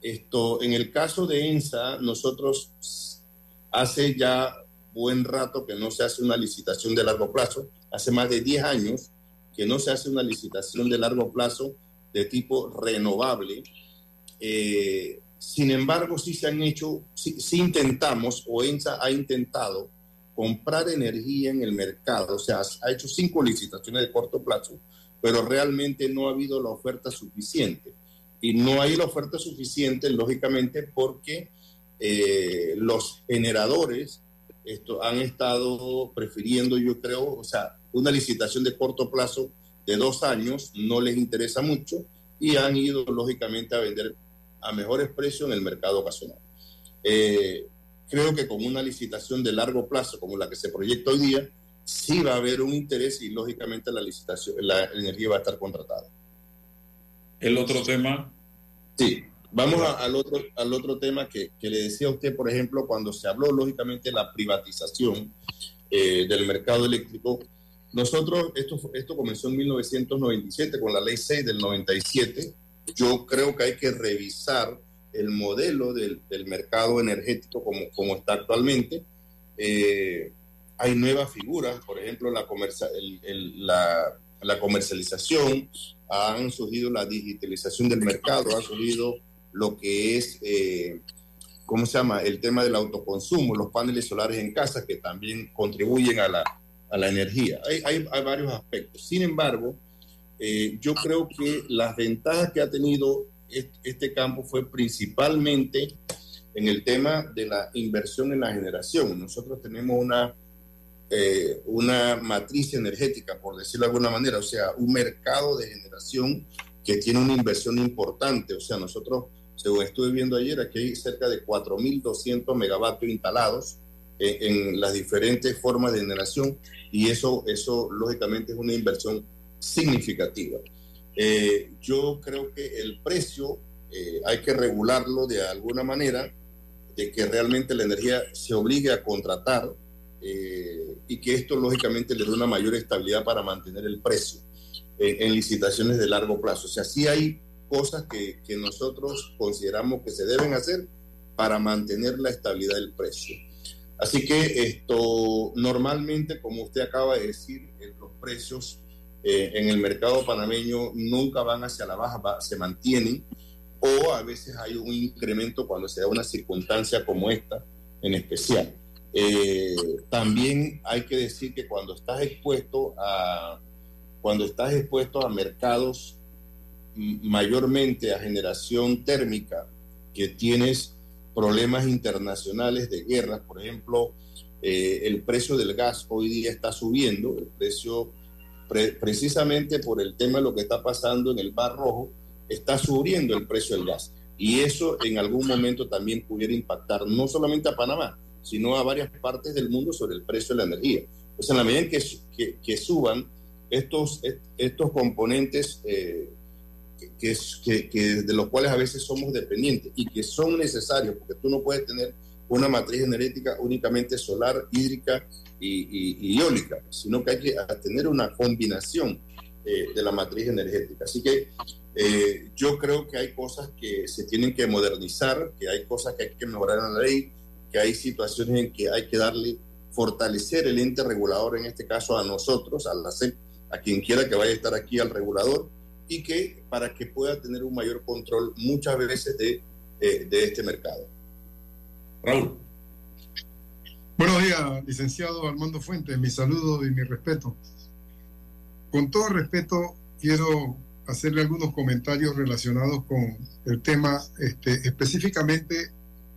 Esto, en el caso de ENSA, nosotros hace ya buen rato que no se hace una licitación de largo plazo, hace más de 10 años que no se hace una licitación de largo plazo de tipo renovable. Eh, sin embargo, sí se han hecho, sí, sí intentamos, o ENSA ha intentado comprar energía en el mercado. O sea, ha hecho cinco licitaciones de corto plazo, pero realmente no ha habido la oferta suficiente. Y no hay la oferta suficiente, lógicamente, porque eh, los generadores esto, han estado prefiriendo, yo creo, o sea, una licitación de corto plazo de dos años no les interesa mucho y han ido, lógicamente, a vender a mejores precios en el mercado ocasional. Eh, creo que con una licitación de largo plazo como la que se proyecta hoy día, sí va a haber un interés y lógicamente la licitación, la energía va a estar contratada. El otro tema. Sí, vamos al, otro, al otro tema que, que, le decía a usted, por ejemplo, cuando se habló lógicamente de la privatización eh, del mercado eléctrico. Nosotros, esto, esto comenzó en 1997 con la ley 6 del 97. Yo creo que hay que revisar el modelo del, del mercado energético como, como está actualmente. Eh, hay nuevas figuras, por ejemplo, la, el, el, la, la, comercialización, han surgido la digitalización del mercado, ha surgido lo que es, eh, ¿cómo se llama? El tema del autoconsumo, los paneles solares en casa que también contribuyen a la, a la energía. Hay, hay, hay, varios aspectos. Sin embargo, eh, yo creo que las ventajas que ha tenido este campo fue principalmente en el tema de la inversión en la generación. Nosotros tenemos una, eh, una matriz energética, por decirlo de alguna manera, o sea, un mercado de generación que tiene una inversión importante. O sea, nosotros, según estuve viendo ayer, aquí hay cerca de 4.200 megavatios instalados en, en, las diferentes formas de generación y eso, eso lógicamente es una inversión significativa. Eh, yo creo que el precio eh, hay que regularlo de alguna manera, de que realmente la energía se obligue a contratar eh, y que esto lógicamente le dé una mayor estabilidad para mantener el precio en licitaciones de largo plazo. O sea, sí hay cosas que, que nosotros consideramos que se deben hacer para mantener la estabilidad del precio. Así que esto normalmente, como usted acaba de decir, los precios eh, en el mercado panameño nunca van hacia la baja, va, se mantienen, o a veces hay un incremento cuando se da una circunstancia como esta en especial. Eh, también hay que decir que cuando estás expuesto a cuando estás expuesto a mercados mayormente a generación térmica, que tienes problemas internacionales de guerras, por ejemplo, eh, el precio del gas hoy día está subiendo, el precio precisamente por el tema de lo que está pasando en el Bar Rojo, está subiendo el precio del gas. Y eso en algún momento también pudiera impactar no solamente a Panamá, sino a varias partes del mundo sobre el precio de la energía. Pues en la medida en que suban estos, estos componentes eh, que, que, de los cuales a veces somos dependientes y que son necesarios, porque tú no puedes tener una matriz energética únicamente solar, hídrica y, eólica, sino que hay que tener una combinación eh, de la matriz energética. Así que eh, yo creo que hay cosas que se tienen que modernizar, que hay cosas que hay que mejorar en la ley, que hay situaciones en que hay que darle, fortalecer el ente regulador, en este caso a nosotros, a la CEP, a quien quiera que vaya a estar aquí al regulador, y que para que pueda tener un mayor control muchas veces de, eh, de este mercado. Raúl. Buenos días, licenciado Armando Fuentes. Mi saludo y mi respeto. Con todo respeto, quiero hacerle algunos comentarios relacionados con el tema, este, específicamente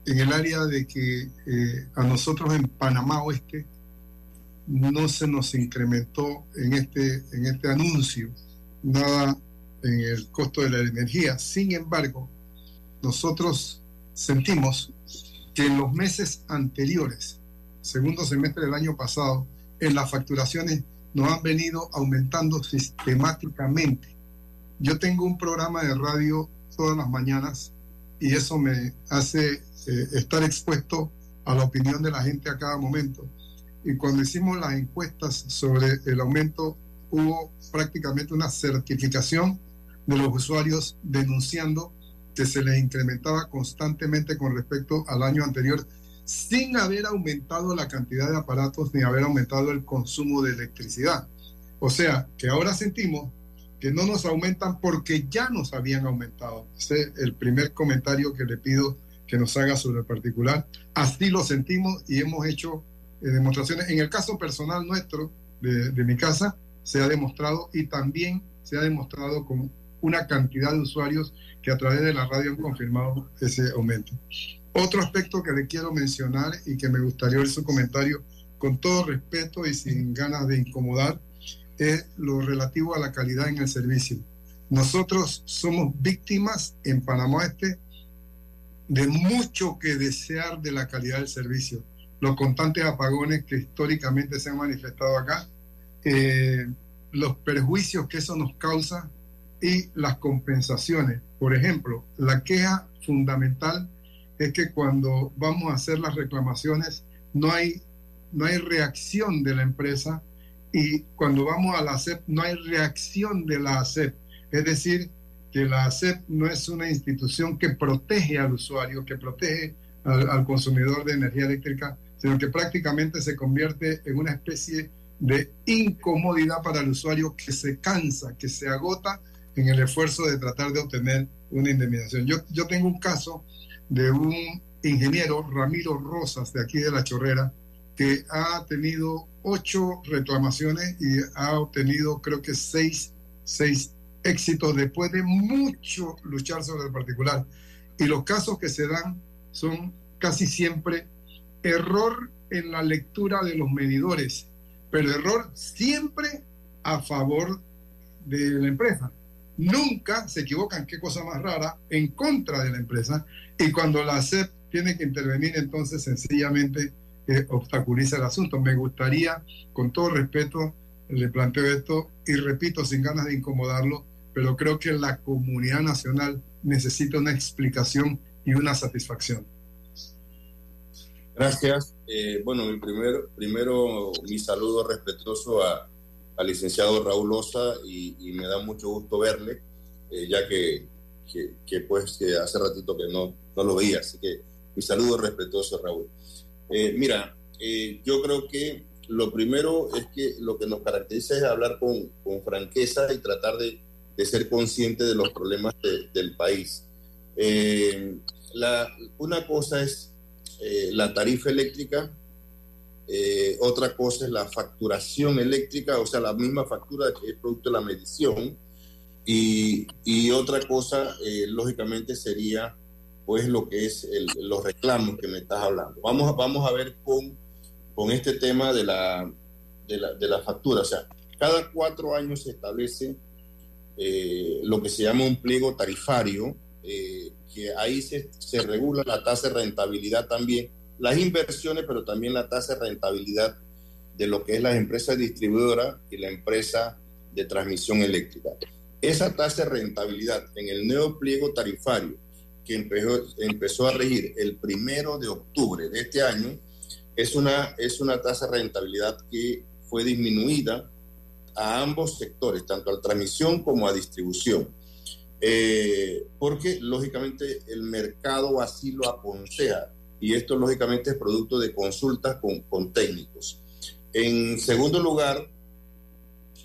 en el área de que eh, a nosotros en Panamá Oeste no se nos incrementó en este, en este anuncio nada en el costo de la energía. Sin embargo, nosotros sentimos que en los meses anteriores segundo semestre del año pasado, en las facturaciones nos han venido aumentando sistemáticamente. Yo tengo un programa de radio todas las mañanas y eso me hace eh, estar expuesto a la opinión de la gente a cada momento. Y cuando hicimos las encuestas sobre el aumento, hubo prácticamente una certificación de los usuarios denunciando que se les incrementaba constantemente con respecto al año anterior sin haber aumentado la cantidad de aparatos ni haber aumentado el consumo de electricidad. O sea, que ahora sentimos que no nos aumentan porque ya nos habían aumentado. Ese es el primer comentario que le pido que nos haga sobre el particular. Así lo sentimos y hemos hecho eh, demostraciones. En el caso personal nuestro, de, de mi casa, se ha demostrado y también se ha demostrado con una cantidad de usuarios que a través de la radio han confirmado ese aumento. Otro aspecto que le quiero mencionar y que me gustaría ver su comentario con todo respeto y sin ganas de incomodar es lo relativo a la calidad en el servicio. Nosotros somos víctimas en Panamá Este de mucho que desear de la calidad del servicio. Los constantes apagones que históricamente se han manifestado acá, eh, los perjuicios que eso nos causa y las compensaciones. Por ejemplo, la queja fundamental es que cuando vamos a hacer las reclamaciones no hay, no hay reacción de la empresa y cuando vamos a la ACEP no hay reacción de la ACEP. Es decir, que la ACEP no es una institución que protege al usuario, que protege al, al consumidor de energía eléctrica, sino que prácticamente se convierte en una especie de incomodidad para el usuario que se cansa, que se agota en el esfuerzo de tratar de obtener una indemnización. Yo, yo tengo un caso de un ingeniero, Ramiro Rosas, de aquí de La Chorrera, que ha tenido ocho reclamaciones y ha obtenido creo que seis, seis éxitos después de mucho luchar sobre el particular. Y los casos que se dan son casi siempre error en la lectura de los medidores, pero error siempre a favor de la empresa nunca se equivocan, qué cosa más rara, en contra de la empresa. Y cuando la SEP tiene que intervenir, entonces sencillamente eh, obstaculiza el asunto. Me gustaría, con todo respeto, le planteo esto y repito, sin ganas de incomodarlo, pero creo que la comunidad nacional necesita una explicación y una satisfacción. Gracias. Eh, bueno, primero, primero mi saludo respetuoso a, al licenciado Raúl Osa y, me da mucho gusto verle, eh, ya que, que, pues hace ratito que no, no lo veía, así que mi saludo respetuoso Raúl. Eh, mira, eh, yo creo que lo primero es que lo que nos caracteriza es hablar con, con franqueza y tratar de, de, ser consciente de los problemas del país. La, una cosa es la tarifa eléctrica eh, otra cosa es la facturación eléctrica, o sea, la misma factura que es producto de la medición. Y, y otra cosa, eh, lógicamente, sería pues lo que es los reclamos que me estás hablando. Vamos, vamos a ver con, con este tema de la, de la, de la factura. O sea, cada cuatro años se establece eh, lo que se llama un pliego tarifario, que ahí se, se regula la tasa de rentabilidad también las inversiones, pero también la tasa de rentabilidad de lo que es la empresa distribuidora y la empresa de transmisión eléctrica. Esa tasa de rentabilidad en el nuevo pliego tarifario que empezó, empezó a regir el primero de octubre de este año es una, es una tasa de rentabilidad que fue disminuida a ambos sectores, tanto a transmisión como a distribución. Eh, porque lógicamente el mercado así lo aconseja y esto lógicamente es producto de consultas con, con técnicos. En segundo lugar,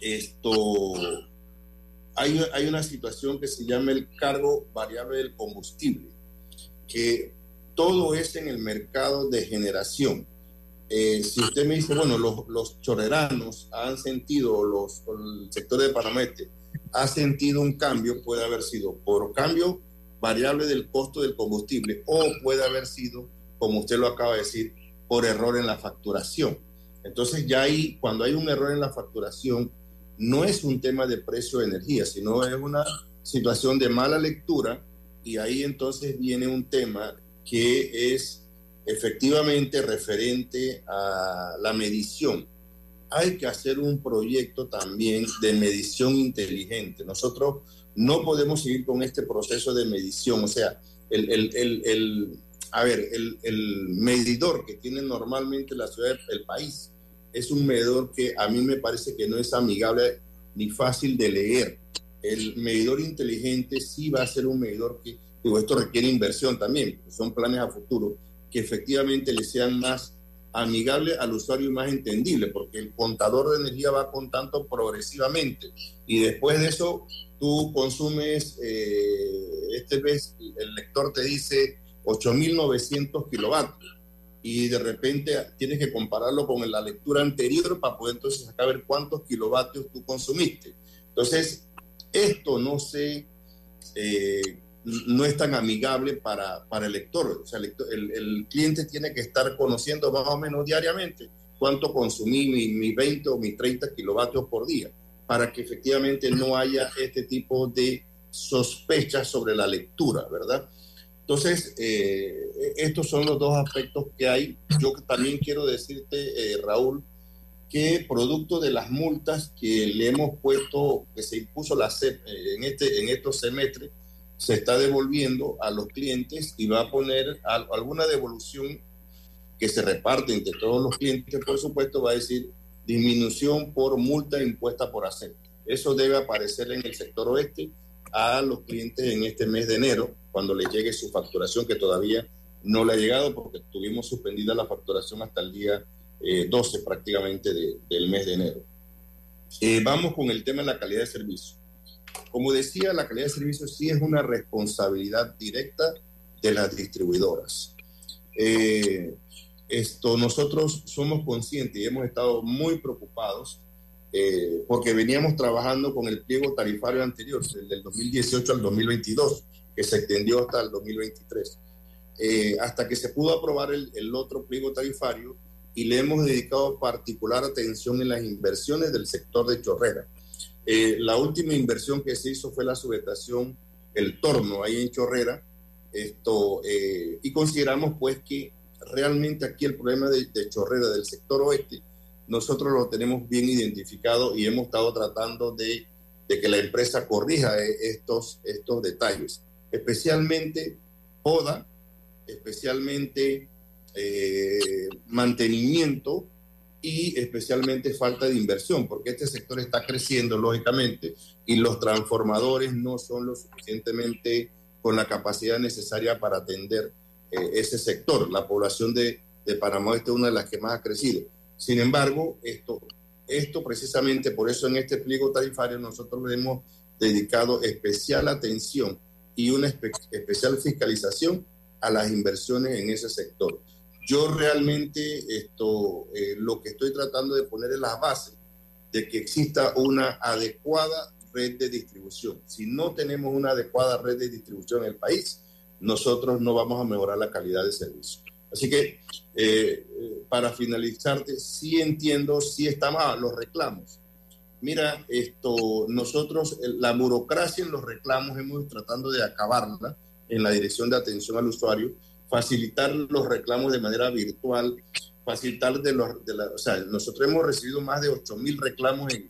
esto, hay, hay, una situación que se llama el cargo variable del combustible, que todo es en el mercado de generación. Eh, si usted me dice, bueno, los, los choreranos han sentido, los, el sector de Panamete ha sentido un cambio, puede haber sido por cambio variable del costo del combustible o puede haber sido como usted lo acaba de decir, por error en la facturación. Entonces ya ahí, cuando hay un error en la facturación, no es un tema de precio de energía, sino es una situación de mala lectura y ahí entonces viene un tema que es efectivamente referente a la medición. Hay que hacer un proyecto también de medición inteligente. Nosotros no podemos seguir con este proceso de medición, o sea, el, el, el a ver, el, medidor que tiene normalmente la ciudad del país es un medidor que a mí me parece que no es amigable ni fácil de leer. El medidor inteligente sí va a ser un medidor que, digo, esto requiere inversión también, son planes a futuro, que efectivamente le sean más amigable al usuario y más entendible, porque el contador de energía va contando progresivamente y después de eso tú consumes, este este vez el lector te dice 8.900 kilovatios. Y de repente tienes que compararlo con la lectura anterior para poder entonces sacar ver cuántos kilovatios tú consumiste. Entonces, esto no se, eh, no es tan amigable para, para el lector. O sea, el, cliente tiene que estar conociendo más o menos diariamente cuánto consumí mi, mi 20 o mis 30 kilovatios por día, para que efectivamente no haya este tipo de sospechas sobre la lectura, ¿verdad? Entonces, eh, estos son los dos aspectos que hay. Yo también quiero decirte, eh, Raúl, que producto de las multas que le hemos puesto, que se impuso la CEP eh, en, este, en estos semestres, se está devolviendo a los clientes y va a poner alguna devolución que se reparte entre todos los clientes, por supuesto, va a decir disminución por multa impuesta por hacer. Eso debe aparecer en el sector oeste a los clientes en este mes de enero, cuando les llegue su facturación, que todavía no le ha llegado porque tuvimos suspendida la facturación hasta el día 12 eh, prácticamente del mes de enero. Eh, vamos con el tema de la calidad de servicio. Como decía, la calidad de servicio sí es una responsabilidad directa de las distribuidoras. Eh, esto nosotros somos conscientes y hemos estado muy preocupados porque veníamos trabajando con el pliego tarifario anterior, el del 2018 al 2022, que se extendió hasta el 2023. hasta que se pudo aprobar el, el otro pliego tarifario y le hemos dedicado particular atención en las inversiones del sector de Chorrera. Eh, la última inversión que se hizo fue la subestación El Torno, ahí en Chorrera, esto, eh, y consideramos pues que realmente aquí el problema de, Chorrera del sector oeste, nosotros lo tenemos bien identificado y hemos estado tratando de, de que la empresa corrija eh, estos, estos detalles, especialmente poda, especialmente eh, mantenimiento y especialmente falta de inversión, porque este sector está creciendo lógicamente y los transformadores no son lo suficientemente con la capacidad necesaria para atender eh, ese sector. La población de, de Panamá es una de las que más ha crecido. Sin embargo, esto, esto precisamente por eso en este pliego tarifario nosotros le hemos dedicado especial atención y una especial fiscalización a las inversiones en ese sector. Yo realmente esto, eh, lo que estoy tratando de poner es la base de que exista una adecuada red de distribución. Si no tenemos una adecuada red de distribución en el país, nosotros no vamos a mejorar la calidad de servicio. Así que, eh, eh, para finalizarte, sí entiendo, sí a los reclamos. Mira, esto, nosotros, la burocracia en los reclamos hemos tratando de acabarla en la dirección de atención al usuario facilitar los reclamos de manera virtual, facilitar de los... De la, o sea, nosotros hemos recibido más de 8 mil reclamos en,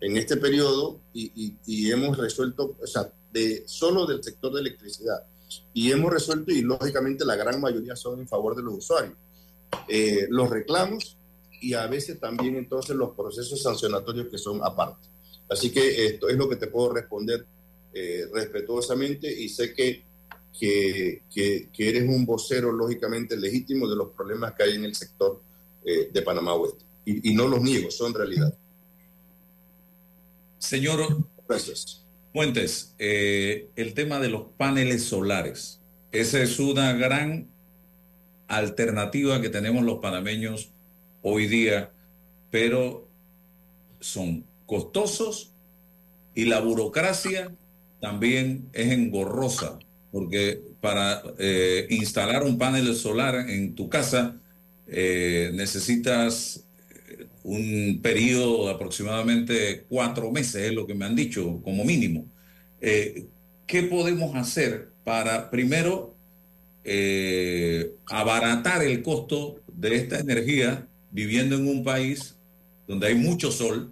en, este periodo y, y, hemos resuelto, o sea, de, solo del sector de electricidad. Y hemos resuelto, y lógicamente la gran mayoría son en favor de los usuarios, eh, los reclamos y a veces también entonces los procesos sancionatorios que son aparte. Así que esto es lo que te puedo responder eh, respetuosamente y sé que que, eres un vocero lógicamente legítimo de los problemas que hay en el sector eh, de Panamá Oeste. Y, no los niego, son realidad. Señor Gracias. Fuentes, eh, el tema de los paneles solares, esa es una gran alternativa que tenemos los panameños hoy día, pero son costosos y la burocracia también es engorrosa porque para eh, instalar un panel solar en tu casa eh, necesitas eh, un periodo de aproximadamente cuatro meses, es lo que me han dicho como mínimo. ¿Qué podemos hacer para, primero, abaratar el costo de esta energía viviendo en un país donde hay mucho sol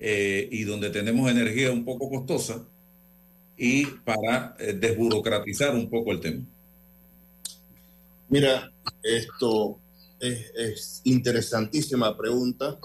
y donde tenemos energía un poco costosa? y para eh, desburocratizar un poco el tema? Mira, esto es, interesantísima pregunta.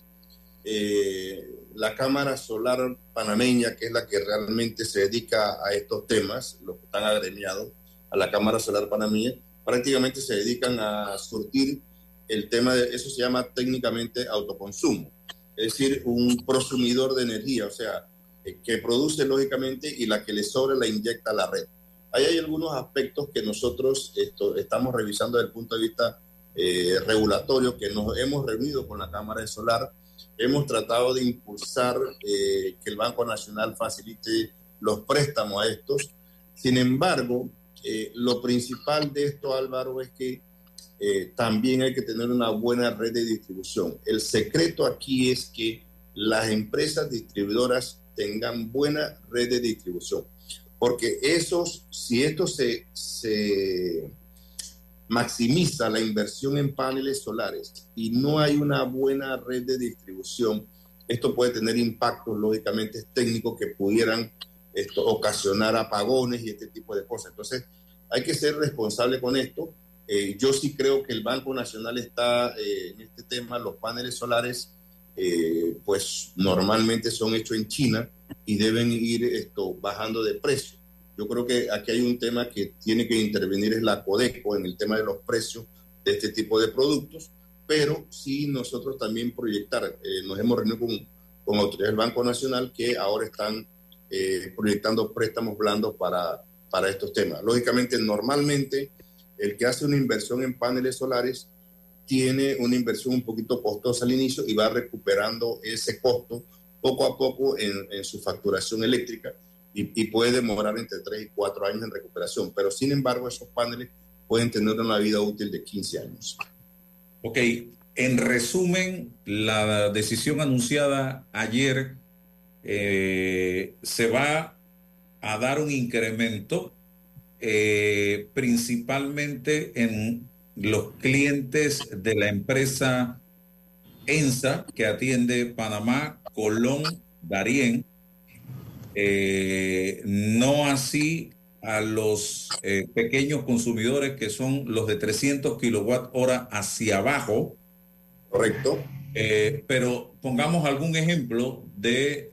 Eh, la Cámara Solar Panameña, que es la que realmente se dedica a estos temas, los que están agremiados a la Cámara Solar Panameña, prácticamente se dedican a surtir el tema de, eso se llama técnicamente autoconsumo, es decir, un prosumidor de energía, o sea, eh, que produce lógicamente y la que le sobra la inyecta a la red. Ahí hay algunos aspectos que nosotros estamos revisando desde el punto de vista eh, regulatorio, que nos hemos reunido con la Cámara de Solar, hemos tratado de impulsar eh, que el Banco Nacional facilite los préstamos a estos. Sin embargo, lo principal de esto, Álvaro, es que también hay que tener una buena red de distribución. El secreto aquí es que las empresas distribuidoras tengan buena red de distribución. porque esos, si esto se, se maximiza la inversión en paneles solares y no hay una buena red de distribución, esto puede tener impactos lógicamente técnicos que pudieran esto, ocasionar apagones y este tipo de cosas. Entonces, hay que ser responsable con esto. Eh, yo sí creo que el Banco Nacional está eh, en este tema, los paneles solares, eh, pues normalmente son hechos en China y deben ir esto, bajando de precio. Yo creo que aquí hay un tema que tiene que intervenir es la Codeco en el tema de los precios de este tipo de productos, pero sí nosotros también proyectar, nos hemos reunido con, con autoridades del Banco Nacional que ahora están proyectando préstamos blandos para para estos temas. Lógicamente, normalmente el que hace una inversión en paneles solares tiene una inversión un poquito costosa al inicio y va recuperando ese costo poco a poco en, su facturación eléctrica y, puede demorar entre 3 y 4 años en recuperación. Pero sin embargo, esos paneles pueden tener una vida útil de 15 años. Ok, en resumen, la decisión anunciada ayer eh, se va a dar un incremento eh, principalmente en los clientes de la empresa ENSA que atiende Panamá, Colón, Darién, eh, no así a los eh, pequeños consumidores que son los de 300 kilowatt hora hacia abajo. Correcto. pero pongamos algún ejemplo de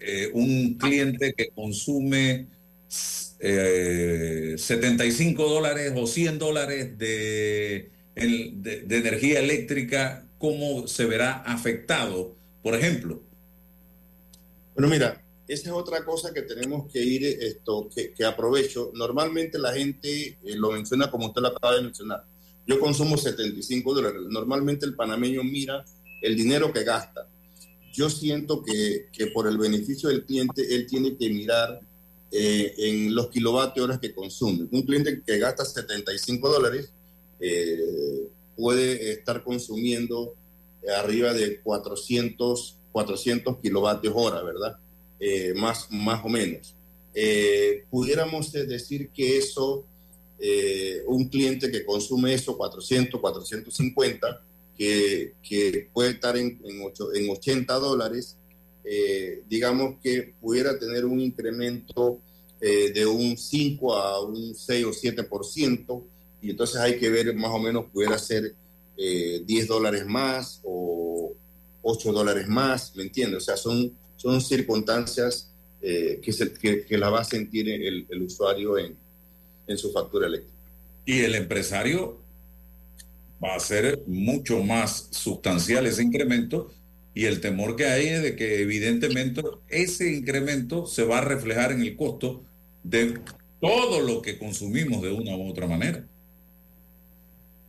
eh, un cliente que consume 75 eh, dólares o 100 dólares de, de, energía eléctrica, ¿cómo se verá afectado, por ejemplo? Bueno, mira, esa es otra cosa que tenemos que ir, esto, que, que aprovecho. Normalmente la gente eh, lo menciona como usted lo acaba de mencionar. Yo consumo 75 dólares. Normalmente el panameño mira el dinero que gasta yo siento que, que, por el beneficio del cliente, él tiene que mirar eh, en los kilovatios horas que consume. Un cliente que gasta 75 dólares eh, puede estar consumiendo arriba de 400, 400 kilovatios hora, ¿verdad? Eh, más, más o menos. pudiéramos decir que eso, un cliente que consume eso, 400, 450, que, puede estar en, en, 80 dólares, eh, digamos que pudiera tener un incremento eh, de un 5 a un 6 o 7%, y entonces hay que ver más o menos, pudiera ser 10 eh, dólares más o 8 dólares más, ¿me entiendes? O sea, son, son circunstancias que, se, que, la va a sentir el, el usuario en, en su factura eléctrica. Y el empresario va a ser mucho más sustancial ese incremento y el temor que hay es de que evidentemente ese incremento se va a reflejar en el costo de todo lo que consumimos de una u otra manera.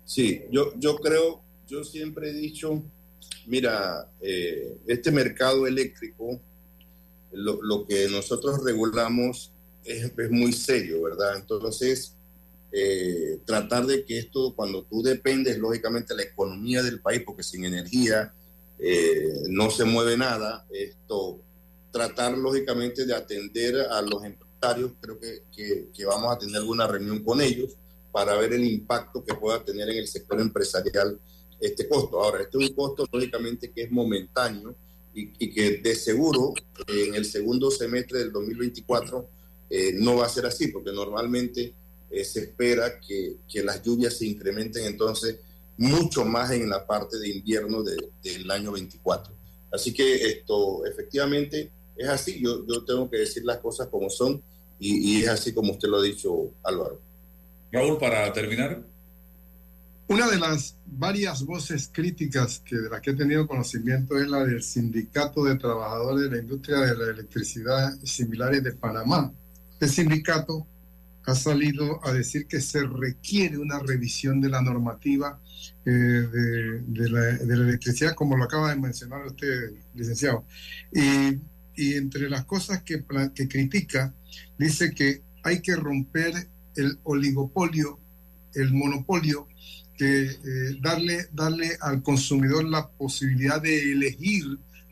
Sí, yo, yo creo, yo siempre he dicho, mira, eh, este mercado eléctrico, lo, lo que nosotros regulamos es, es, muy serio, ¿verdad? Entonces, eh, tratar de que esto, cuando tú dependes lógicamente de la economía del país, porque sin energía eh, no se mueve nada, esto, tratar lógicamente de atender a los empresarios, creo que, que, vamos a tener alguna reunión con ellos para ver el impacto que pueda tener en el sector empresarial este costo. Ahora, este es un costo lógicamente que es momentáneo y, que de seguro en el segundo semestre del 2024 eh, no va a ser así, porque normalmente eh, se espera que, que, las lluvias se incrementen entonces mucho más en la parte de invierno del año 24. Así que esto efectivamente es así, yo, yo tengo que decir las cosas como son y, y es así como usted lo ha dicho, Álvaro. Raúl, para terminar. Una de las varias voces críticas que de las que he tenido conocimiento es la del Sindicato de Trabajadores de la Industria de la Electricidad similares de Panamá. Este sindicato ha salido a decir que se requiere una revisión de la normativa eh, de, la, electricidad, como lo acaba de mencionar usted, licenciado. Y, entre las cosas que, que critica, dice que hay que romper el oligopolio, el monopolio, que eh, darle, darle al consumidor la posibilidad de elegir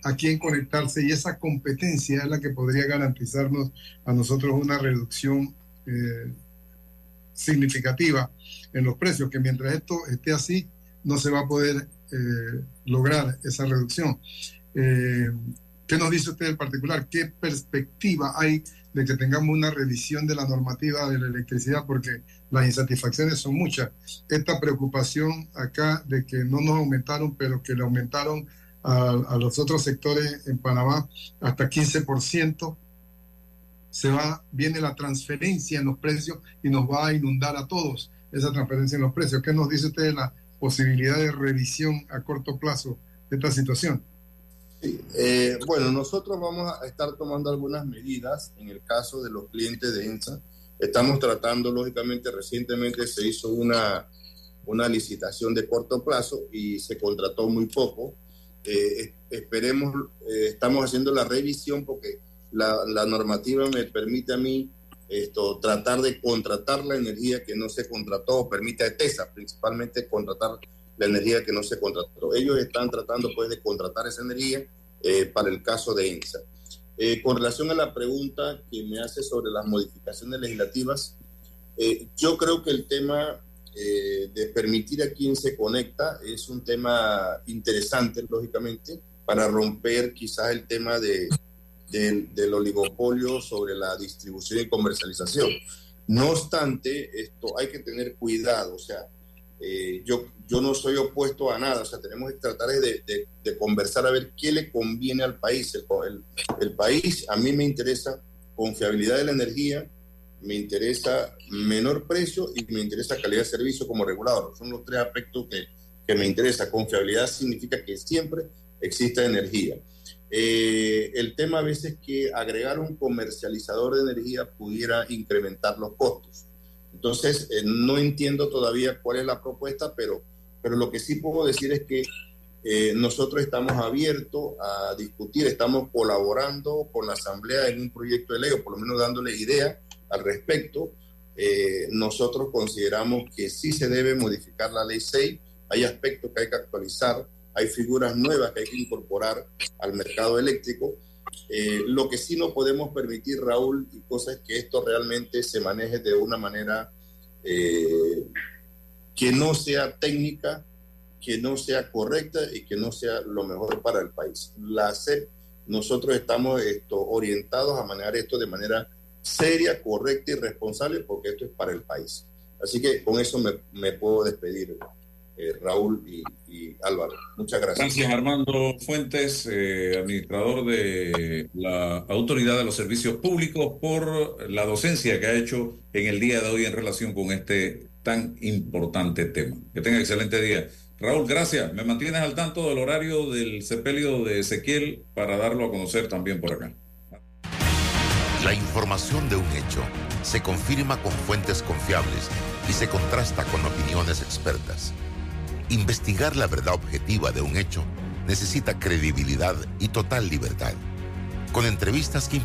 a quién conectarse y esa competencia es la que podría garantizarnos a nosotros una reducción eh, significativa en los precios, que mientras esto esté así, no se va a poder eh, lograr esa reducción. Eh, ¿Qué nos dice usted en particular? ¿Qué perspectiva hay de que tengamos una revisión de la normativa de la electricidad? Porque las insatisfacciones son muchas. Esta preocupación acá de que no nos aumentaron, pero que le aumentaron a, los otros sectores en Panamá hasta 15%, se va, viene la transferencia en los precios y nos va a inundar a todos esa transferencia en los precios. ¿Qué nos dice usted de la posibilidad de revisión a corto plazo de esta situación? Eh, bueno, nosotros vamos a estar tomando algunas medidas en el caso de los clientes de ENSA. Estamos tratando, lógicamente, recientemente se hizo una, una licitación de corto plazo y se contrató muy poco. Eh, esperemos, eh, estamos haciendo la revisión porque la, la, normativa me permite a mí esto, tratar de contratar la energía que no se contrató, permite a TESA principalmente contratar la energía que no se contrató. Ellos están tratando pues de contratar esa energía eh, para el caso de ENSA. Eh, con relación a la pregunta que me hace sobre las modificaciones legislativas, eh, yo creo que el tema de permitir a quien se conecta es un tema interesante, lógicamente, para romper quizás el tema de, del oligopolio sobre la distribución y comercialización. No obstante, esto hay que tener cuidado, o sea, eh, yo, yo no soy opuesto a nada, o sea, tenemos que tratar de, de, conversar a ver qué le conviene al país. El, el, país, a mí me interesa confiabilidad de la energía, me interesa menor precio y me interesa calidad de servicio como regulador. Son los tres aspectos que, que me interesa. Confiabilidad significa que siempre exista energía. Eh, el tema a veces que agregar un comercializador de energía pudiera incrementar los costos. Entonces, eh, no entiendo todavía cuál es la propuesta, pero, pero lo que sí puedo decir es que eh, nosotros estamos abiertos a discutir, estamos colaborando con la Asamblea en un proyecto de ley, o por lo menos dándole idea al respecto. Eh, nosotros consideramos que sí se debe modificar la ley 6, hay aspectos que hay que actualizar, hay figuras nuevas que hay que incorporar al mercado eléctrico eh, lo que sí no podemos permitir, Raúl, y cosa es que esto realmente se maneje de una manera eh, que no sea técnica, que no sea correcta y que no sea lo mejor para el país. La CEP, nosotros estamos esto, orientados a manejar esto de manera seria, correcta y responsable porque esto es para el país. Así que con eso me, me puedo despedir. Eh, Raúl y, Álvaro. Muchas gracias. Gracias, Armando Fuentes, eh, administrador de la Autoridad de los Servicios Públicos, por la docencia que ha hecho en el día de hoy en relación con este tan importante tema. Que tenga excelente día. Raúl, gracias. Me mantienes al tanto del horario del sepelio de Ezequiel para darlo a conocer también por acá. La información de un hecho se confirma con fuentes confiables y se contrasta con opiniones expertas. Investigar la verdad objetiva de un hecho necesita credibilidad y total libertad. Con entrevistas que